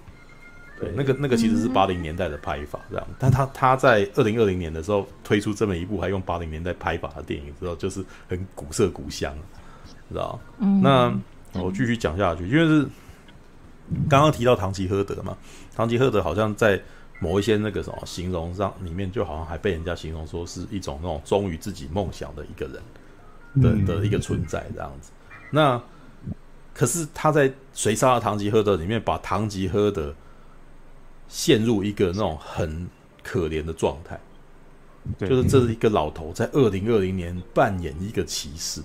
对，那个那个其实是八零年代的拍法，这样，但他他在二零二零年的时候推出这么一部还用八零年代拍法的电影之后，就是很古色古香，知道？嗯，那我继续讲下去，因为是刚刚提到唐吉诃德嘛，唐吉诃德好像在某一些那个什么形容上里面，就好像还被人家形容说是一种那种忠于自己梦想的一个人的的一个存在，这样子。那可是他在《谁杀了唐吉诃德》里面把唐吉诃德陷入一个那种很可怜的状态，就是这是一个老头在二零二零年扮演一个骑士，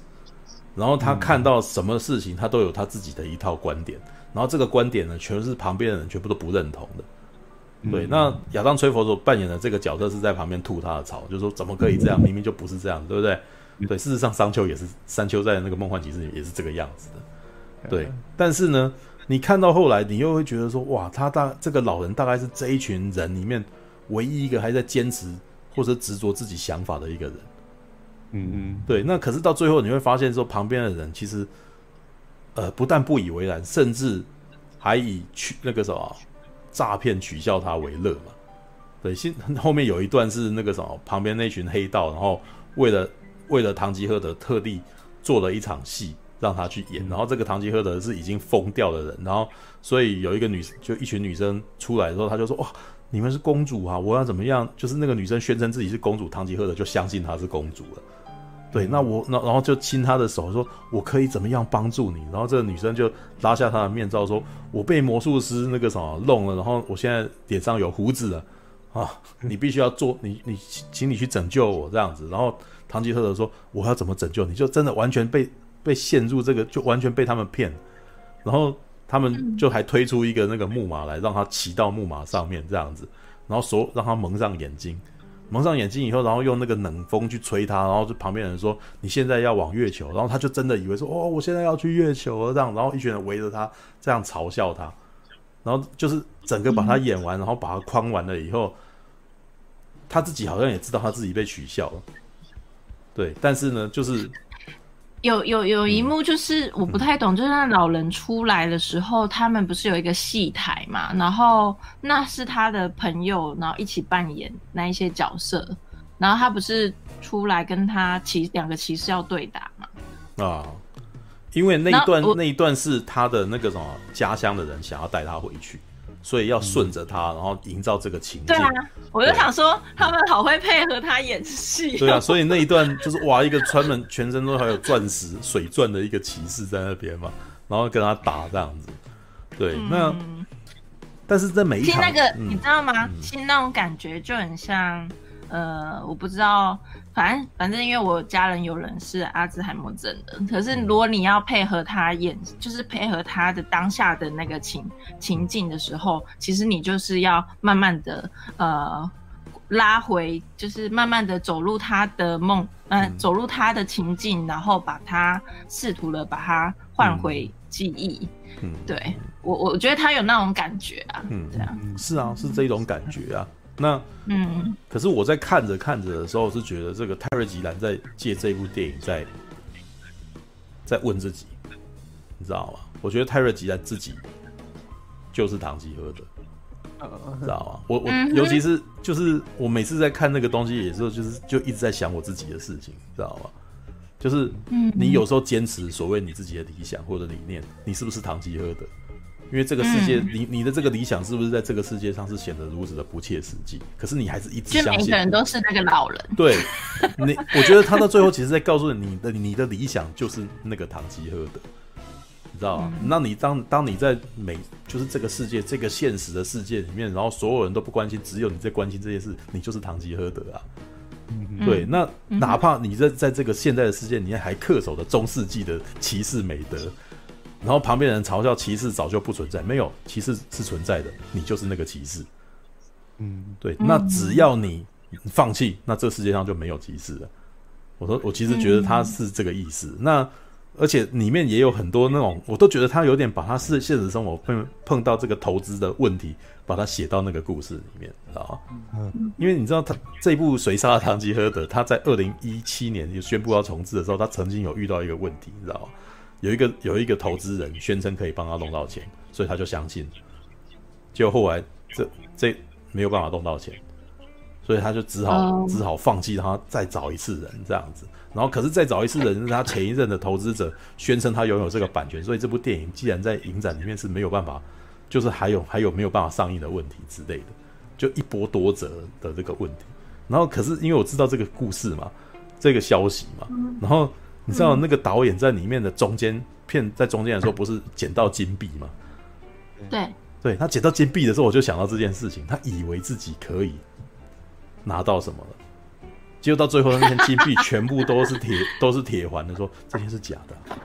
然后他看到什么事情，他都有他自己的一套观点，然后这个观点呢，全是旁边的人全部都不认同的。对，那亚当·崔佛所扮演的这个角色是在旁边吐他的槽，就是说怎么可以这样，明明就不是这样，对不对？对，事实上商丘也是，商丘在那个梦幻骑士里也是这个样子的。对，但是呢。你看到后来，你又会觉得说，哇，他大这个老人大概是这一群人里面唯一一个还在坚持或者执着自己想法的一个人。嗯嗯，对。那可是到最后你会发现说，旁边的人其实，呃，不但不以为然，甚至还以取那个什么诈骗取笑他为乐嘛。对，现后面有一段是那个什么，旁边那群黑道，然后为了为了唐吉诃德特地做了一场戏。让他去演，然后这个唐吉诃德是已经疯掉的人，然后所以有一个女，就一群女生出来的时候，他就说：“哇，你们是公主啊！我要怎么样？”就是那个女生宣称自己是公主，唐吉诃德就相信她是公主了。对，那我那然后就亲她的手，说：“我可以怎么样帮助你？”然后这个女生就拉下她的面罩，说：“我被魔术师那个什么弄了，然后我现在脸上有胡子了啊！你必须要做，你你请你去拯救我这样子。”然后唐吉诃德说：“我要怎么拯救你？”就真的完全被。被陷入这个，就完全被他们骗，然后他们就还推出一个那个木马来，让他骑到木马上面这样子，然后说让他蒙上眼睛，蒙上眼睛以后，然后用那个冷风去吹他，然后就旁边人说你现在要往月球，然后他就真的以为说哦，我现在要去月球了。这样，然后一群人围着他这样嘲笑他，然后就是整个把他演完，然后把他框完了以后，他自己好像也知道他自己被取笑了，对，但是呢，就是。有有有一幕就是我不太懂，嗯、就是那老人出来的时候，嗯、他们不是有一个戏台嘛？然后那是他的朋友，然后一起扮演那一些角色，然后他不是出来跟他骑两个骑士要对打嘛？啊，因为那一段那一段是他的那个什么家乡的人想要带他回去。所以要顺着他，然后营造这个情境。对啊，我就想说，他们好会配合他演戏。对啊，所以那一段就是哇，一个穿门全身都还有钻石水钻的一个骑士在那边嘛，然后跟他打这样子。对，嗯、那但是在每一场，其实那个、嗯、你知道吗？其实那种感觉就很像，呃，我不知道。反正反正，因为我家人有人是阿兹海默症的，可是如果你要配合他演，就是配合他的当下的那个情情境的时候，其实你就是要慢慢的呃拉回，就是慢慢的走入他的梦，嗯、呃，走入他的情境，然后把他试图的把他换回记忆。嗯，对我我觉得他有那种感觉啊。嗯，这样是啊，是这种感觉啊。那嗯，可是我在看着看着的时候，是觉得这个泰瑞吉兰在借这部电影在在问自己，你知道吗？我觉得泰瑞吉兰自己就是唐吉诃德。知道吗？我我尤其是就是我每次在看那个东西，的时候就是就一直在想我自己的事情，知道吗？就是你有时候坚持所谓你自己的理想或者理念，你是不是唐吉诃德？因为这个世界，你你的这个理想是不是在这个世界上是显得如此的不切实际？可是你还是一直相信，每个人都是那个老人。对，你我觉得他到最后其实在告诉你，你的你的理想就是那个唐吉诃德。你知道吗？那你当当你在每就是这个世界这个现实的世界里面，然后所有人都不关心，只有你在关心这件事，你就是唐吉诃德啊。嗯、对，那哪怕你在在这个现在的世界里面还恪守着中世纪的骑士美德，然后旁边人嘲笑歧视早就不存在，没有歧视是存在的，你就是那个歧视。嗯，对，那只要你放弃，那这世界上就没有歧视了。我说，我其实觉得他是这个意思。那。而且里面也有很多那种，我都觉得他有点把他是现实生活碰碰到这个投资的问题，把它写到那个故事里面，知道吗？嗯，因为你知道他这一部《谁杀了唐吉诃德》，他在二零一七年就宣布要重置的时候，他曾经有遇到一个问题，你知道吗？有一个有一个投资人宣称可以帮他弄到钱，所以他就相信，结果后来这这没有办法弄到钱，所以他就只好只好放弃他再找一次人这样子。然后，可是再找一次人是他前一任的投资者 宣称他拥有这个版权，所以这部电影既然在影展里面是没有办法，就是还有还有没有办法上映的问题之类的，就一波多折的这个问题。然后，可是因为我知道这个故事嘛，这个消息嘛，然后你知道那个导演在里面的中间片在中间的时候不是捡到金币吗？对，对他捡到金币的时候，我就想到这件事情，他以为自己可以拿到什么了。结果到最后，那些金币全部都是铁，都是铁环的，说这些是假的，啊。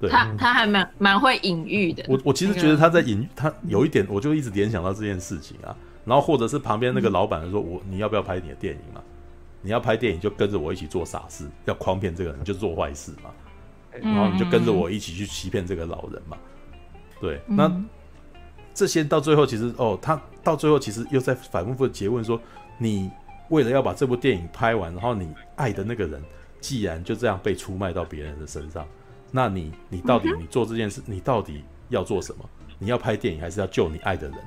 对，他他还蛮蛮会隐喻的。我我其实觉得他在隐，他有一点，我就一直联想到这件事情啊。然后或者是旁边那个老板说：“我你要不要拍你的电影嘛？你要拍电影就跟着我一起做傻事，要诓骗这个人就做坏事嘛。然后你就跟着我一起去欺骗这个老人嘛。对，那这些到最后其实哦，他到最后其实又在反复的诘问说你。为了要把这部电影拍完，然后你爱的那个人既然就这样被出卖到别人的身上，那你你到底你做这件事，你到底要做什么？你要拍电影还是要救你爱的人？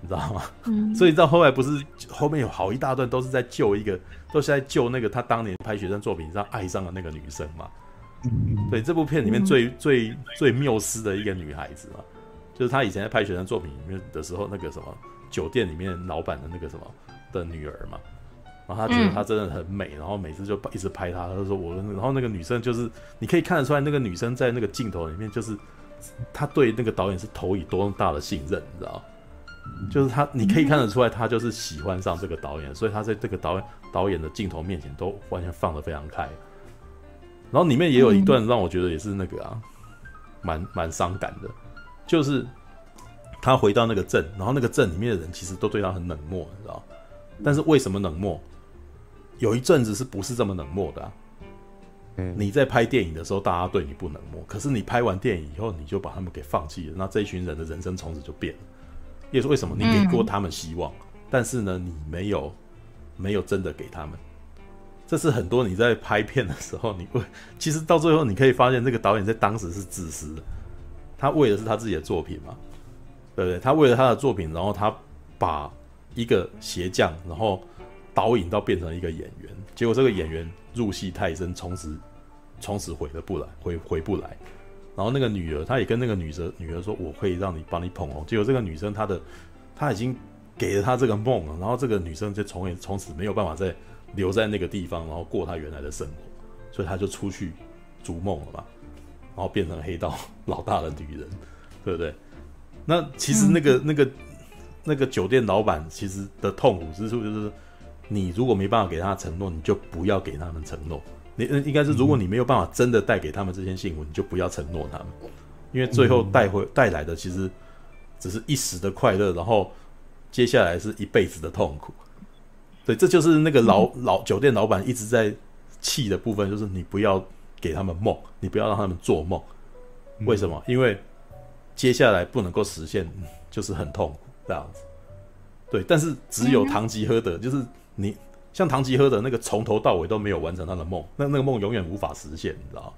你知道吗？嗯、所以到后来不是后面有好一大段都是在救一个，都是在救那个他当年拍学生作品上爱上了那个女生嘛。对，这部片里面最最最缪斯的一个女孩子嘛，就是他以前在拍学生作品里面的时候，那个什么酒店里面老板的那个什么的女儿嘛。然后他觉得她真的很美，嗯、然后每次就一直拍她。他就说我，然后那个女生就是你可以看得出来，那个女生在那个镜头里面，就是她对那个导演是投以多大的信任，你知道？就是她，你可以看得出来，她就是喜欢上这个导演，所以她在这个导演导演的镜头面前都完全放得非常开。然后里面也有一段让我觉得也是那个啊，蛮蛮伤感的，就是他回到那个镇，然后那个镇里面的人其实都对他很冷漠，你知道？但是为什么冷漠？有一阵子是不是这么冷漠的啊？嗯，你在拍电影的时候，大家对你不冷漠，可是你拍完电影以后，你就把他们给放弃了，那这一群人的人生从此就变了。也是为什么？你给过他们希望，但是呢，你没有没有真的给他们。这是很多你在拍片的时候，你会 其实到最后你可以发现，这个导演在当时是自私的，他为的是他自己的作品嘛，对不对？他为了他的作品，然后他把一个鞋匠，然后。导引到变成一个演员，结果这个演员入戏太深，从此从此回了不来，回回不来。然后那个女儿，她也跟那个女生女儿说：“我可以让你帮你捧红。”结果这个女生她的她已经给了他这个梦了，然后这个女生就从也从此没有办法再留在那个地方，然后过她原来的生活，所以她就出去逐梦了嘛，然后变成黑道老大的女人，对不对？那其实那个、嗯、那个那个酒店老板其实的痛苦之处就是。你如果没办法给他承诺，你就不要给他们承诺。你应该是，如果你没有办法真的带给他们这些幸福，你就不要承诺他们，因为最后带回带来的其实只是一时的快乐，然后接下来是一辈子的痛苦。对，这就是那个老老酒店老板一直在气的部分，就是你不要给他们梦，你不要让他们做梦。为什么？因为接下来不能够实现，就是很痛苦这样子。对，但是只有唐吉诃德，就是你像唐吉诃德那个从头到尾都没有完成他的梦，那那个梦永远无法实现，你知道？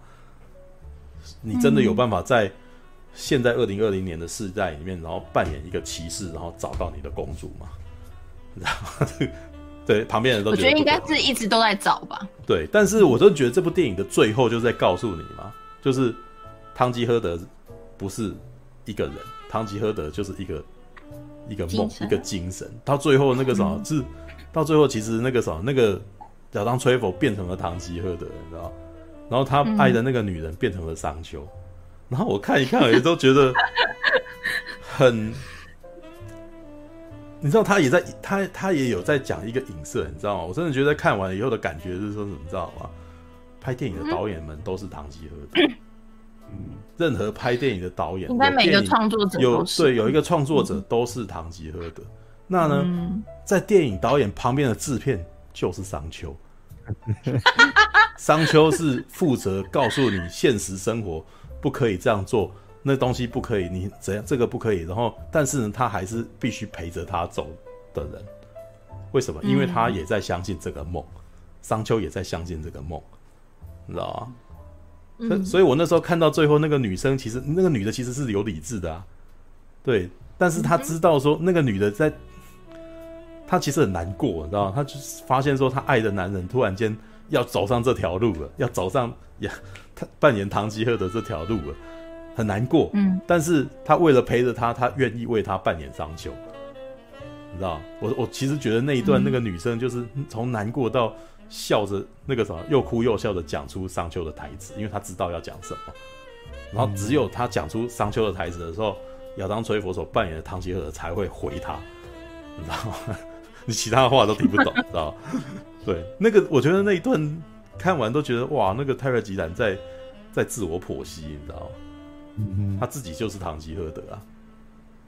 你真的有办法在现在二零二零年的世代里面，然后扮演一个骑士，然后找到你的公主嘛？然后 对旁边人都觉得，我觉得应该是一直都在找吧。对，但是我都觉得这部电影的最后就是在告诉你嘛，就是汤吉诃德不是一个人，汤吉诃德就是一个一个梦，一个精神。到最后那个什么，是到最后其实那个什么，那个亚当崔佛变成了汤吉诃德，你知道？然后他爱的那个女人变成了商丘。然后我看一看，也都觉得很，你知道，他也在，他他也有在讲一个影射，你知道吗？我真的觉得看完以后的感觉是说，你知道吗？拍电影的导演们都是唐吉诃德，嗯，任何拍电影的导演，应该每个创作者有对有一个创作者都是唐吉诃德。那呢，在电影导演旁边的制片就是商丘，商丘是负责告诉你现实生活。不可以这样做，那东西不可以，你怎样这个不可以？然后，但是呢，他还是必须陪着他走的人。为什么？因为他也在相信这个梦，商丘也在相信这个梦，你知道吗？所以，所以我那时候看到最后那个女生，其实那个女的其实是有理智的啊，对。但是她知道说那个女的在，她其实很难过，你知道吗？她就是发现说她爱的男人突然间要走上这条路了，要走上呀。他扮演唐吉诃德这条路了，很难过。嗯，但是他为了陪着他，他愿意为他扮演商丘。你知道，我我其实觉得那一段那个女生就是从难过到笑着，那个什么又哭又笑着讲出商丘的台词，因为她知道要讲什么。然后只有他讲出商丘的台词的时候，亚当崔佛所扮演的唐吉诃德才会回他。你知道吗？你其他的话都听不懂，知道？对，那个我觉得那一段。看完都觉得哇，那个泰勒·吉兰在在自我剖析，你知道吗？嗯、他自己就是唐吉诃德啊，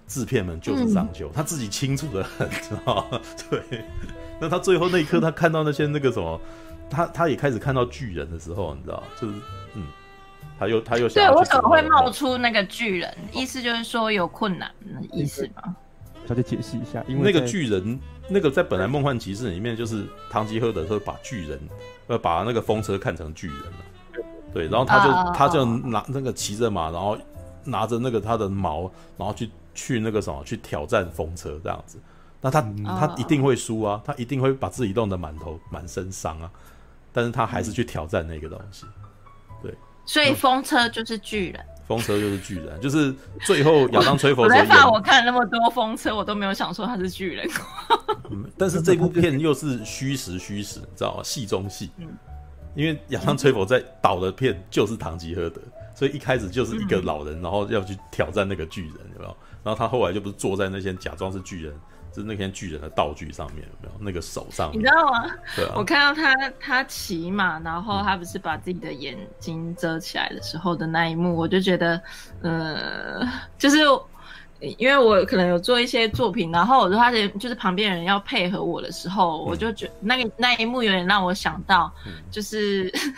制片们就是桑丘，嗯、他自己清楚的很，知道吗？对。那他最后那一刻，他看到那些那个什么，他他也开始看到巨人的时候，你知道，就是嗯，他又他又想，对，为什么会冒出那个巨人？意思就是说有困难的意思吗？他再解释一下，因为那个巨人，那个在本来梦幻骑士里面，就是唐吉诃德会把巨人。呃把那个风车看成巨人了，对，然后他就、oh. 他就拿那个骑着马，然后拿着那个他的矛，然后去去那个什么去挑战风车这样子。那他、oh. 他一定会输啊，他一定会把自己弄得满头满身伤啊，但是他还是去挑战那个东西。对，所以风车就是巨人，风车就是巨人，就是最后亚当吹佛。我在怕我看那么多风车，我都没有想说他是巨人。但是这部片又是虚实虚实，你知道吗？戏中戏。嗯，因为亚当崔佛在导的片就是唐吉诃德，所以一开始就是一个老人，然后要去挑战那个巨人，有没有？然后他后来就不是坐在那些假装是巨人，就是那天巨人的道具上面，有没有？那个手上，你知道吗？对啊，我看到他他骑马，然后他不是把自己的眼睛遮起来的时候的那一幕，我就觉得，呃，就是。因为我可能有做一些作品，然后我就发现，就是旁边人要配合我的时候，嗯、我就觉得那个那一幕有点让我想到，就是，嗯、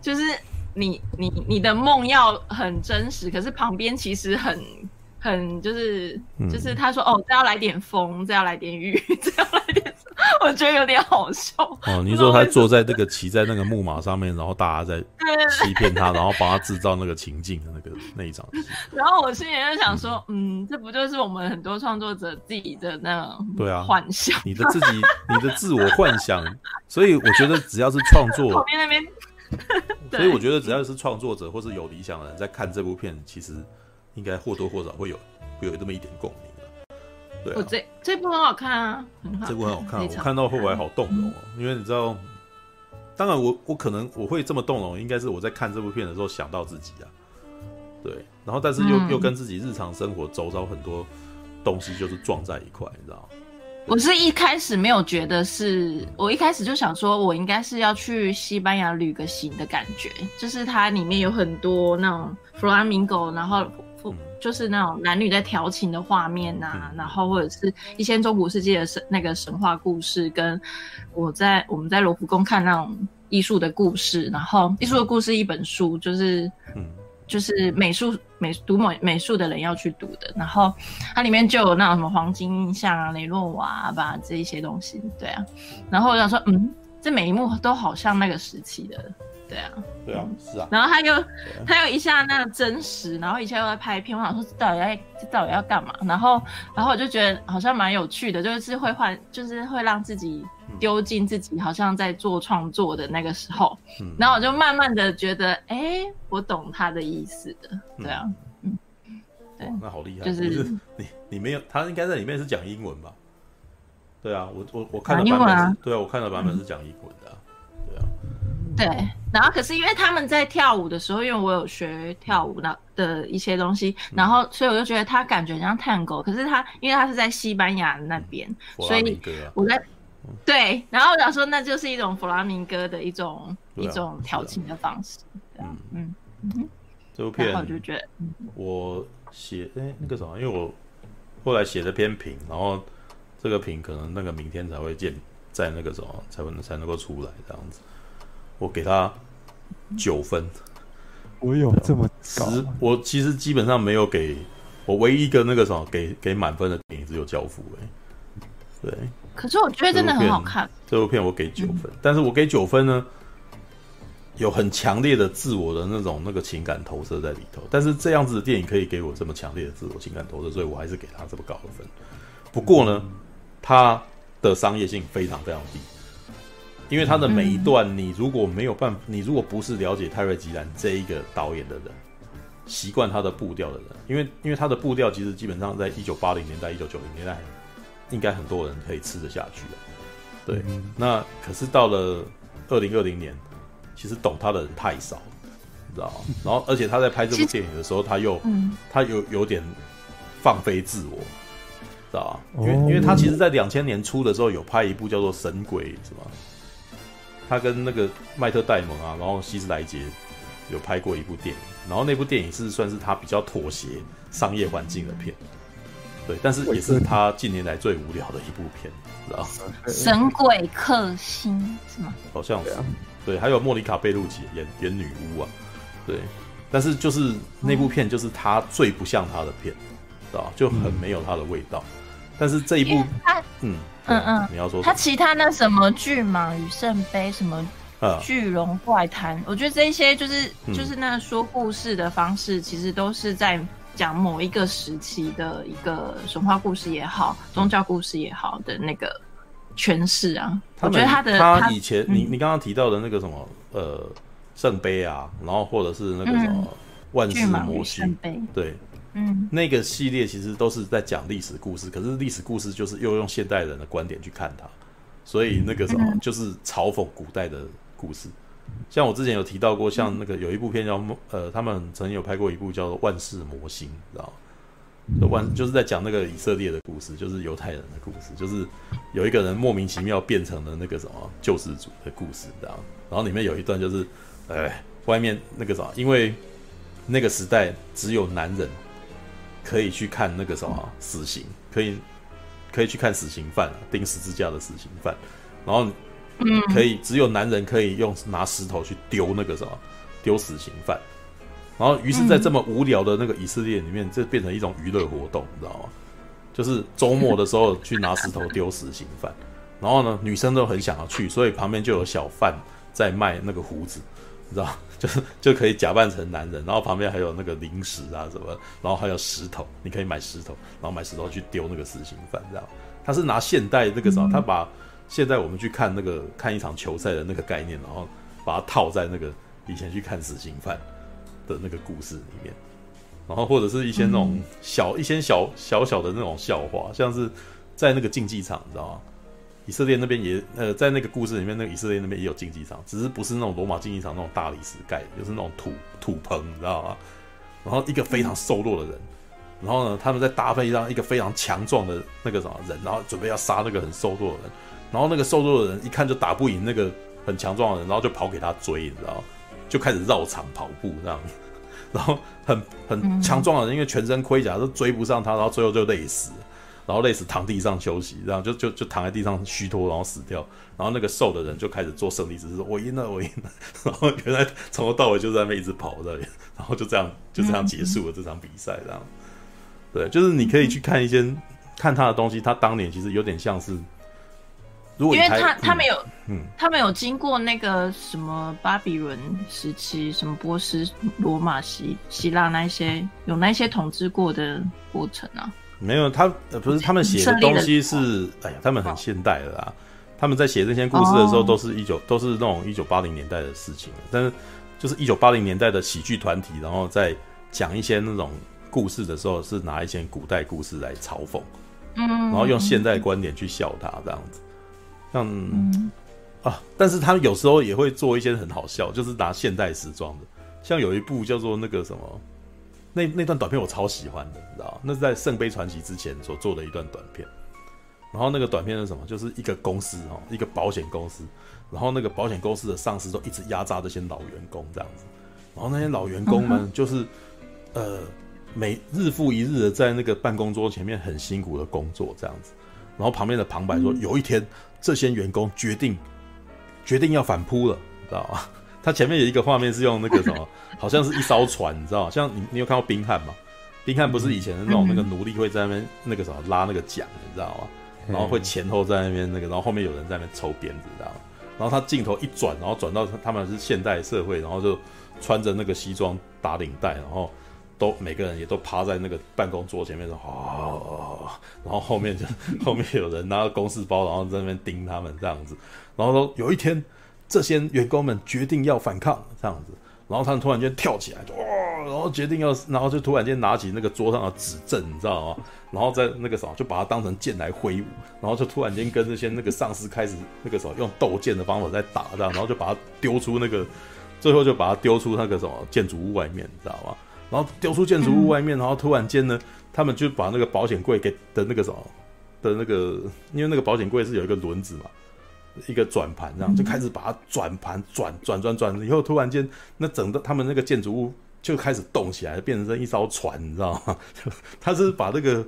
就是 你你你的梦要很真实，可是旁边其实很很就是、嗯、就是他说哦，这要来点风，这要来点雨，这要来点。我觉得有点好笑哦。你说他坐在那个骑在那个木马上面，然后大家在欺骗他，然后帮他制造那个情境的那个那一场。然后我心里就想说，嗯，这不就是我们很多创作者自己的那种对啊幻想？你的自己，你的自我幻想。所以我觉得只要是创作，旁边那边。所以我觉得只要是创作者或是有理想的人在看这部片，其实应该或多或少会有会有这么一点共鸣。对啊、我这这部很好看啊，很好看，这部很好看，我看到后来好动容哦，嗯、因为你知道，当然我我可能我会这么动容，应该是我在看这部片的时候想到自己啊，对，然后但是又、嗯、又跟自己日常生活周遭很多东西就是撞在一块，你知道。我是一开始没有觉得是，我一开始就想说，我应该是要去西班牙旅个行的感觉，就是它里面有很多那种弗拉明戈，然后。就是那种男女在调情的画面呐、啊，然后或者是一些中古世纪的神那个神话故事，跟我在我们在罗浮宫看那种艺术的故事，然后艺术的故事一本书，就是就是美术美读美美术的人要去读的。然后它里面就有那种什么黄金印象啊、雷诺瓦吧这一些东西，对啊。然后我想说，嗯，这每一幕都好像那个时期的。对啊，对啊，是啊。然后他又他又一下那个真实，然后一下又在拍片，我想说这到底在这到底要干嘛？然后然后我就觉得好像蛮有趣的，就是会换，就是会让自己丢进自己好像在做创作的那个时候。嗯。然后我就慢慢的觉得，哎，我懂他的意思的。对啊，嗯，对，那好厉害。就是你你没有，他应该在里面是讲英文吧？对啊，我我我看的版本是，对啊，我看的版本是讲英文的。对，然后可是因为他们在跳舞的时候，因为我有学跳舞那的一些东西，然后所以我就觉得他感觉像探戈，可是他因为他是在西班牙那边，所以我在对，然后我想说那就是一种弗拉明戈的一种一种调情的方式，嗯嗯嗯，这部片我就觉得我写哎那个什么，因为我后来写的篇评，然后这个评可能那个明天才会见，在那个什么才能才能够出来这样子。我给他九分，我有这么高？我其实基本上没有给我唯一一个那个什么给给满分的电影只有《教父》哎，对。可是我觉得真的很好看。这部片我给九分，嗯、但是我给九分呢，有很强烈的自我的那种那个情感投射在里头。但是这样子的电影可以给我这么强烈的自我情感投射，所以我还是给他这么高的分。不过呢，它的商业性非常非常低。因为他的每一段，你如果没有办法，你如果不是了解泰瑞吉兰这一个导演的人，习惯他的步调的人，因为因为他的步调其实基本上在一九八零年代、一九九零年代，应该很多人可以吃得下去的。对，那可是到了二零二零年，其实懂他的人太少，你知道吗？然后而且他在拍这部电影的时候，他又他有有点放飞自我，知道吧？因为因为他其实，在两千年初的时候有拍一部叫做《神鬼》，是吗？他跟那个迈特戴蒙啊，然后希斯莱杰有拍过一部电影，然后那部电影是算是他比较妥协商业环境的片，对，但是也是他近年来最无聊的一部片，知道神鬼克星是吗？好像是，对，还有莫妮卡贝鲁奇演演女巫啊，对，但是就是那部片就是他最不像他的片，知道就很没有他的味道。但是这一部，嗯嗯嗯，你要说他其他那什么巨蟒与圣杯，什么巨龙怪谈，我觉得这些就是就是那说故事的方式，其实都是在讲某一个时期的一个神话故事也好，宗教故事也好的那个诠释啊。我觉得他的他以前你你刚刚提到的那个什么呃圣杯啊，然后或者是那个什么万世魔星，对。嗯，那个系列其实都是在讲历史故事，可是历史故事就是又用现代人的观点去看它，所以那个什么就是嘲讽古代的故事。像我之前有提到过，像那个有一部片叫呃，他们曾经有拍过一部叫做《万世魔星》，知道吗？万就是在讲那个以色列的故事，就是犹太人的故事，就是有一个人莫名其妙变成了那个什么救世主的故事，知道吗？然后里面有一段就是，哎，外面那个什么，因为那个时代只有男人。可以去看那个什么死刑，可以可以去看死刑犯钉十字架的死刑犯，然后可以只有男人可以用拿石头去丢那个什么丢死刑犯，然后于是，在这么无聊的那个以色列里面，这变成一种娱乐活动，你知道吗？就是周末的时候去拿石头丢死刑犯，然后呢，女生都很想要去，所以旁边就有小贩在卖那个胡子，你知道。就是就可以假扮成男人，然后旁边还有那个零食啊什么，然后还有石头，你可以买石头，然后买石头去丢那个死刑犯，这样。他是拿现代那个什么，他把现在我们去看那个看一场球赛的那个概念，然后把它套在那个以前去看死刑犯的那个故事里面，然后或者是一些那种小一些小小小的那种笑话，像是在那个竞技场，你知道吗？以色列那边也呃，在那个故事里面，那个以色列那边也有竞技场，只是不是那种罗马竞技场那种大理石盖，就是那种土土棚，你知道吗？然后一个非常瘦弱的人，然后呢，他们在搭配上一个非常强壮的那个什么人，然后准备要杀那个很瘦弱的人，然后那个瘦弱的人一看就打不赢那个很强壮的人，然后就跑给他追，你知道吗？就开始绕场跑步这样，然后很很强壮的人因为全身盔甲都追不上他，然后最后就累死。然后累死躺地上休息，然后就就就躺在地上虚脱，然后死掉。然后那个瘦的人就开始做胜利姿势，说我赢了，我赢了。然后原来从头到尾就在那边一直跑的，然后就这样就这样结束了这场比赛，这样。对，就是你可以去看一些看他的东西，他当年其实有点像是。因为他他们有，嗯，他们有经过那个什么巴比伦时期，什么波斯、罗马、希希腊那些有那些统治过的过程啊？没有，他不是他们写的东西是，哎呀，他们很现代的啦。他们在写这些故事的时候，都是一九、哦、都是那种一九八零年代的事情。但是就是一九八零年代的喜剧团体，然后在讲一些那种故事的时候，是拿一些古代故事来嘲讽，嗯，然后用现代观点去笑他这样子。像、嗯、啊，但是他有时候也会做一些很好笑，就是拿现代时装的。像有一部叫做那个什么，那那段短片我超喜欢的，你知道那是在《圣杯传奇》之前所做的一段短片。然后那个短片是什么？就是一个公司哦，一个保险公司，然后那个保险公司的上司都一直压榨这些老员工这样子。然后那些老员工们就是、嗯、呃，每日复一日的在那个办公桌前面很辛苦的工作这样子。然后旁边的旁白说，有一天。这些员工决定决定要反扑了，你知道吗？他前面有一个画面是用那个什么，好像是一艘船，你知道？像你你有看过冰汉吗？冰汉不是以前的那种那个奴隶会在那边那个什么拉那个桨，你知道吗？然后会前后在那边那个，然后后面有人在那边抽鞭子，知道吗？然后他镜头一转，然后转到他们是现代社会，然后就穿着那个西装打领带，然后。都每个人也都趴在那个办公桌前面说啊，然后后面就 后面有人拿着公事包，然后在那边盯他们这样子，然后说有一天这些员工们决定要反抗这样子，然后他们突然间跳起来，哇，然后决定要，然后就突然间拿起那个桌上的指针，你知道吗？然后在那个时候就把它当成剑来挥舞，然后就突然间跟那些那个丧尸开始那个时候用斗剑的方法在打这样，然后就把它丢出那个，最后就把它丢出那个什么建筑物外面，你知道吗？然后丢出建筑物外面，然后突然间呢，他们就把那个保险柜给的那个什么的那个，因为那个保险柜是有一个轮子嘛，一个转盘这样，就开始把它转盘转转转转，以后突然间那整个他们那个建筑物就开始动起来，变成一艘船，你知道吗？他是把这个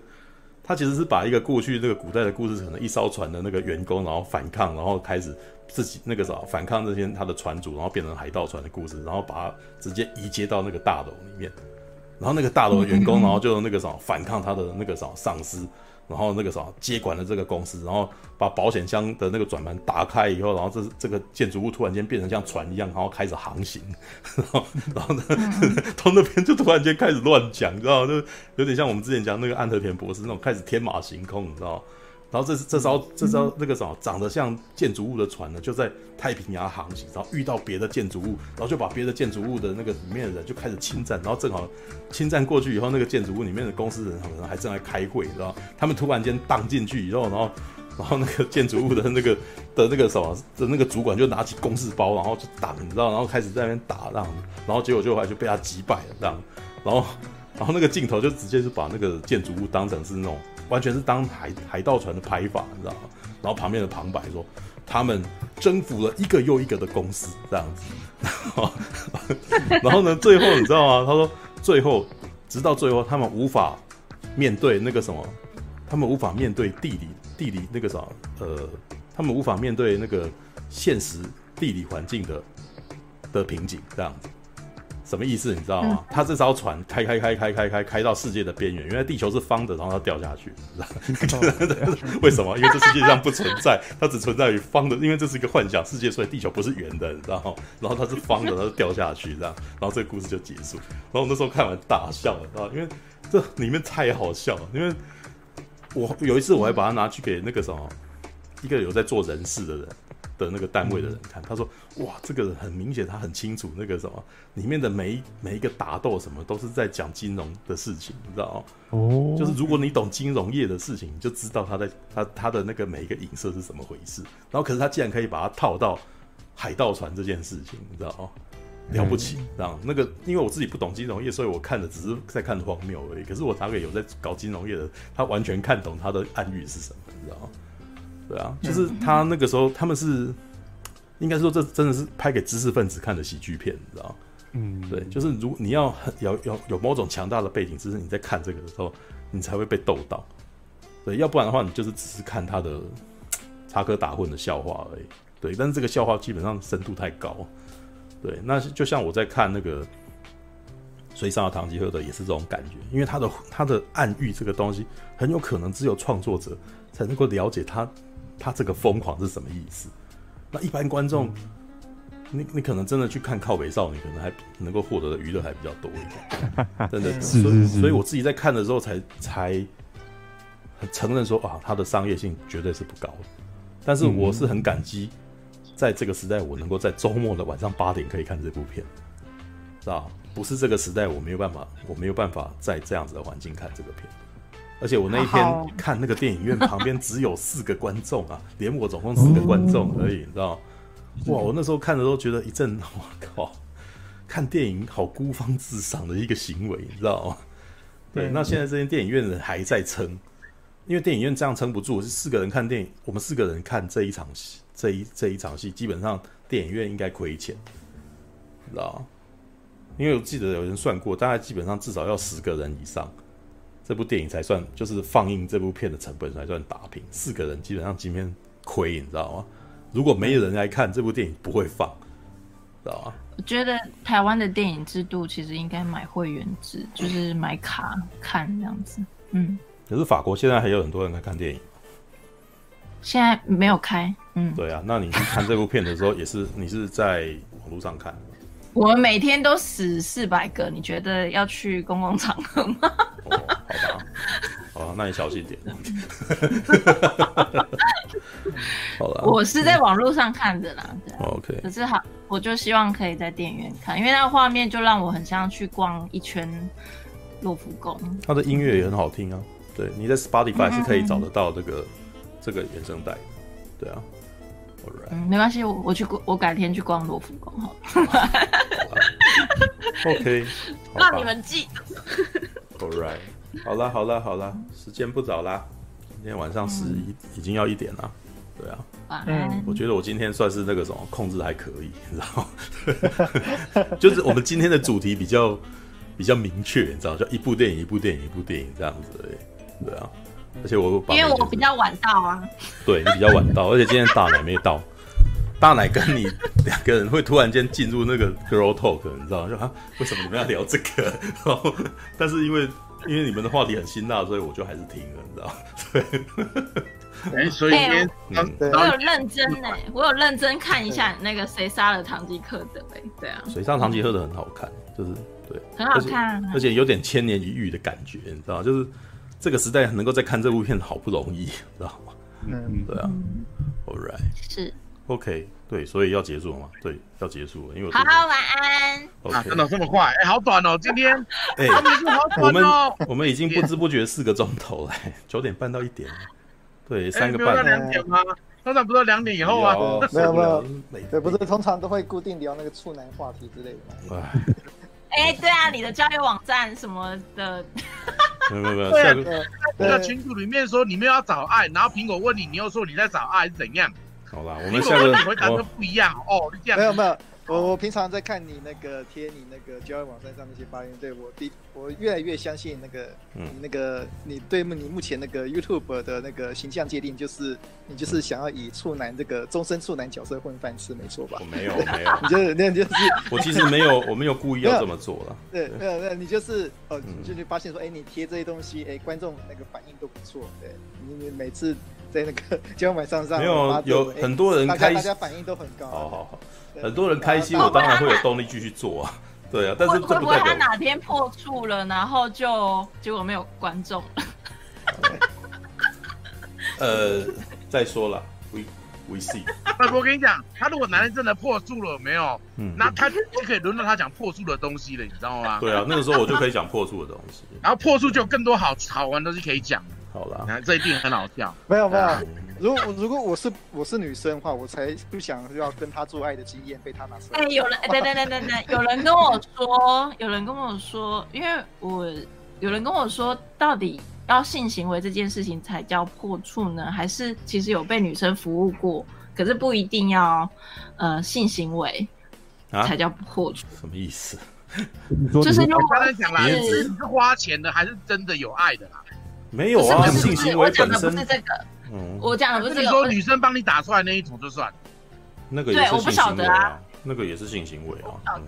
他其实是把一个过去那个古代的故事，可能一艘船的那个员工，然后反抗，然后开始自己那个啥反抗这些他的船主，然后变成海盗船的故事，然后把它直接移接到那个大楼里面。然后那个大楼的员工，然后就那个什么反抗他的那个什么上司，然后那个时候接管了这个公司，然后把保险箱的那个转盘打开以后，然后这这个建筑物突然间变成像船一样，然后开始航行，然后然后呢，从那边就突然间开始乱讲，你知道吗？就有点像我们之前讲那个安德田博士那种开始天马行空，你知道吗？然后这这艘这艘那个什么长得像建筑物的船呢，就在太平洋航行，然后遇到别的建筑物，然后就把别的建筑物的那个里面的人就开始侵占，然后正好侵占过去以后，那个建筑物里面的公司人可能还正在开会，你知道他们突然间荡进去以后，然后然后那个建筑物的那个的那个什么的那个主管就拿起公事包，然后就挡，你知道，然后开始在那边打，这样，然后结果就后来就被他击败了，这样，然后然后那个镜头就直接就把那个建筑物当成是那种。完全是当海海盗船的拍法，你知道吗？然后旁边的旁白说，他们征服了一个又一个的公司，这样子。然 后然后呢，最后你知道吗？他说，最后直到最后，他们无法面对那个什么，他们无法面对地理地理那个啥，呃，他们无法面对那个现实地理环境的的瓶颈，这样子。什么意思？你知道吗？嗯、他这艘船开开开开开开开到世界的边缘，因为地球是方的，然后它掉下去？为什么？因为这世界上不存在，它只存在于方的，因为这是一个幻想世界，所以地球不是圆的，你知道吗？然后它是方的，它就掉下去，这样，然后这个故事就结束。然后我那时候看完大笑了，知道？因为这里面太好笑了。因为我有一次我还把它拿去给那个什么一个有在做人事的人。的那个单位的人看，他说：“哇，这个人很明显，他很清楚那个什么里面的每一每一个打斗什么都是在讲金融的事情，你知道吗？哦，就是如果你懂金融业的事情，你就知道他在他他的那个每一个影射是怎么回事。然后，可是他竟然可以把它套到海盗船这件事情，你知道吗？了不起，这样那个，因为我自己不懂金融业，所以我看的只是在看荒谬而已。可是我大概有在搞金融业的，他完全看懂他的暗喻是什么，你知道吗？”对啊，就是他那个时候，他们是应该说，这真的是拍给知识分子看的喜剧片，你知道？嗯，对，就是如你要有有有某种强大的背景知识，你在看这个的时候，你才会被逗到。对，要不然的话，你就是只是看他的插科打诨的笑话而已。对，但是这个笑话基本上深度太高。对，那就像我在看那个《水上的唐吉诃德》也是这种感觉，因为他的他的暗喻这个东西，很有可能只有创作者才能够了解他他这个疯狂是什么意思。那一般观众，你你可能真的去看靠北少女，可能还能够获得的娱乐还比较多一点。真的，所以所以我自己在看的时候才才。承认说啊，它的商业性绝对是不高的，但是我是很感激，在这个时代我能够在周末的晚上八点可以看这部片，是吧？不是这个时代我没有办法，我没有办法在这样子的环境看这个片，而且我那一天看那个电影院旁边只有四个观众啊，连我总共四个观众而已，你知道？哇，我那时候看的都觉得一阵，我靠，看电影好孤芳自赏的一个行为，你知道吗？对，那现在这间电影院人还在撑。因为电影院这样撑不住，是四个人看电影。我们四个人看这一场戏，这一这一场戏，基本上电影院应该亏钱，知道？因为我记得有人算过，大概基本上至少要十个人以上，这部电影才算就是放映这部片的成本才算打平。四个人基本上今天亏，你知道吗？如果没有人来看这部电影，不会放，知道吗？我觉得台湾的电影制度其实应该买会员制，就是买卡看这样子，嗯。可是法国现在还有很多人在看电影，现在没有开。嗯，对啊，那你去看这部片的时候，也是你是在网络上看？我们每天都死四百个，你觉得要去公共场合吗？哦，好吧，好，那你小心点。好了，我是在网络上看的啦。对，OK。可是好，我就希望可以在电影院看，因为那个画面就让我很像去逛一圈洛浮宫。他的音乐也很好听啊。对，你在 Spotify 是可以找得到这个、嗯、这个原声带，对啊嗯，没关系，我我去我改天去逛罗浮宫好了，OK，让你们记，Alright，好了好了好了，时间不早啦，今天晚上十一、嗯、已经要一点了，对啊，嗯，我觉得我今天算是那个什么控制还可以，你知道吗？就是我们今天的主题比较比较明确，你知道，就一部电影一部电影一部电影这样子而已。对啊，而且我因为我比较晚到啊，对，你比较晚到，而且今天大奶没到，大奶跟你 两个人会突然间进入那个 girl talk，你知道吗？就啊，为什么你们要聊这个？然后，但是因为因为你们的话题很辛辣，所以我就还是听了，你知道吗？对。哎，所以我有认真哎，我有认真看一下那个谁杀了唐吉诃德哎，对啊，谁杀唐吉诃德很好看，就是对，很好看，而且有点千年一遇的感觉，你知道？就是。这个时代能够再看这部片好不容易，知道吗？嗯，对啊。All right，是 OK，对，所以要结束了吗？对，要结束了，因为好好晚安。OK，真的这么快？哎，好短哦，今天 哎，我们我们已经不知不觉四个钟头了，九点半到一点，对，三个半。两点吗？通常不是两点以后啊？没有没有，对，不是通常都会固定聊那个处男话题之类的吗？哎，对啊，你的交友网站什么的，没有没有，对啊，那个群组里面说你们要找爱，然后苹果问你，你又说你在找爱是怎样？好啦，我们下个回答都不一样哦，这样没有没有。我我平常在看你那个贴你那个交友网站上那些发言，对我第我越来越相信那个你那个你对你目前那个 YouTube 的那个形象界定，就是你就是想要以处男这个终身处男角色混饭吃，没错吧？我没有没有，你就是那就是 我其实没有我没有故意要这么做了。对，没有没有，你就是哦，就是发现说，哎，你贴这些东西，哎，观众那个反应都不错，对你你每次在那个 交友网站上没有有很多人开，大家反应都很高。好好好。很多人开心，我当然会有动力继续做啊。对啊，但是会不会他哪天破处了，然后就结果没有观众了？呃，再说了，we we see。我跟你讲，他如果男人真的破处了，没有，嗯，那他就可以轮到他讲破处的东西了，你知道吗？对啊，那个时候我就可以讲破处的东西。然后破处就有更多好好玩的东西可以讲。好了，你看这一定很好笑。没有没有。如果如果我是我是女生的话，我才不想要跟他做爱的经验被他拿出来。哎，有人，等 等等等等，有人跟我说，有人跟我说，因为我有人跟我说，到底要性行为这件事情才叫破处呢，还是其实有被女生服务过，可是不一定要呃性行为才叫破处？什么意思？就是用刚才讲啦，是花钱的还是真的有爱的啦？没有啊，性行为本身不是这个，嗯，我讲的不是这个。你说女生帮你打出来那一种就算，那个也是性行为啊，那个也是性行为啊。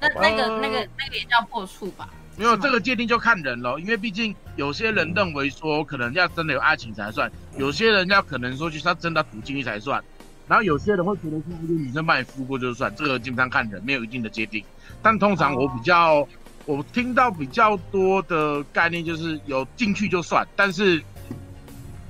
那那个那个那个也叫破处吧？没有这个界定就看人咯，因为毕竟有些人认为说可能要真的有爱情才算，有些人要可能说就是他真的赌进去才算。然后有些人会觉得说，一个女生帮你敷过就算，这个基本上看人，没有一定的界定。但通常我比较，哦、我听到比较多的概念就是有进去就算，但是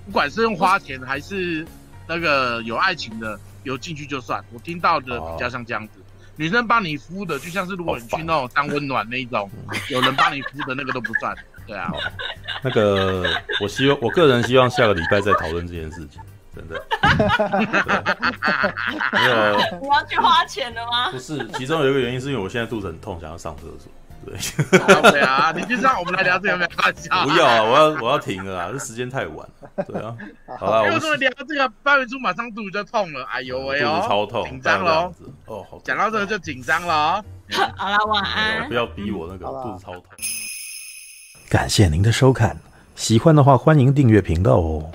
不管是用花钱还是那个有爱情的，有进去就算。我听到的比较像这样子，哦、女生帮你敷的，就像是如果你去那种当温暖那一种，有人帮你敷的那个都不算。对啊，那个我希望，我个人希望下个礼拜再讨论这件事情。真的，没有。你要去花钱了吗？不是，其中有一个原因是因为我现在肚子很痛，想要上厕所。对，啊，你就让我们来聊这个没关系。不要啊，我要我要停了啊，这时间太晚。对啊，好了，我说聊这个八月初马上肚子就痛了，哎呦喂哦，肚子超痛，紧张喽。哦，好，讲到这个就紧张了。好了，晚安。不要逼我那个肚子超痛。感谢您的收看，喜欢的话欢迎订阅频道哦。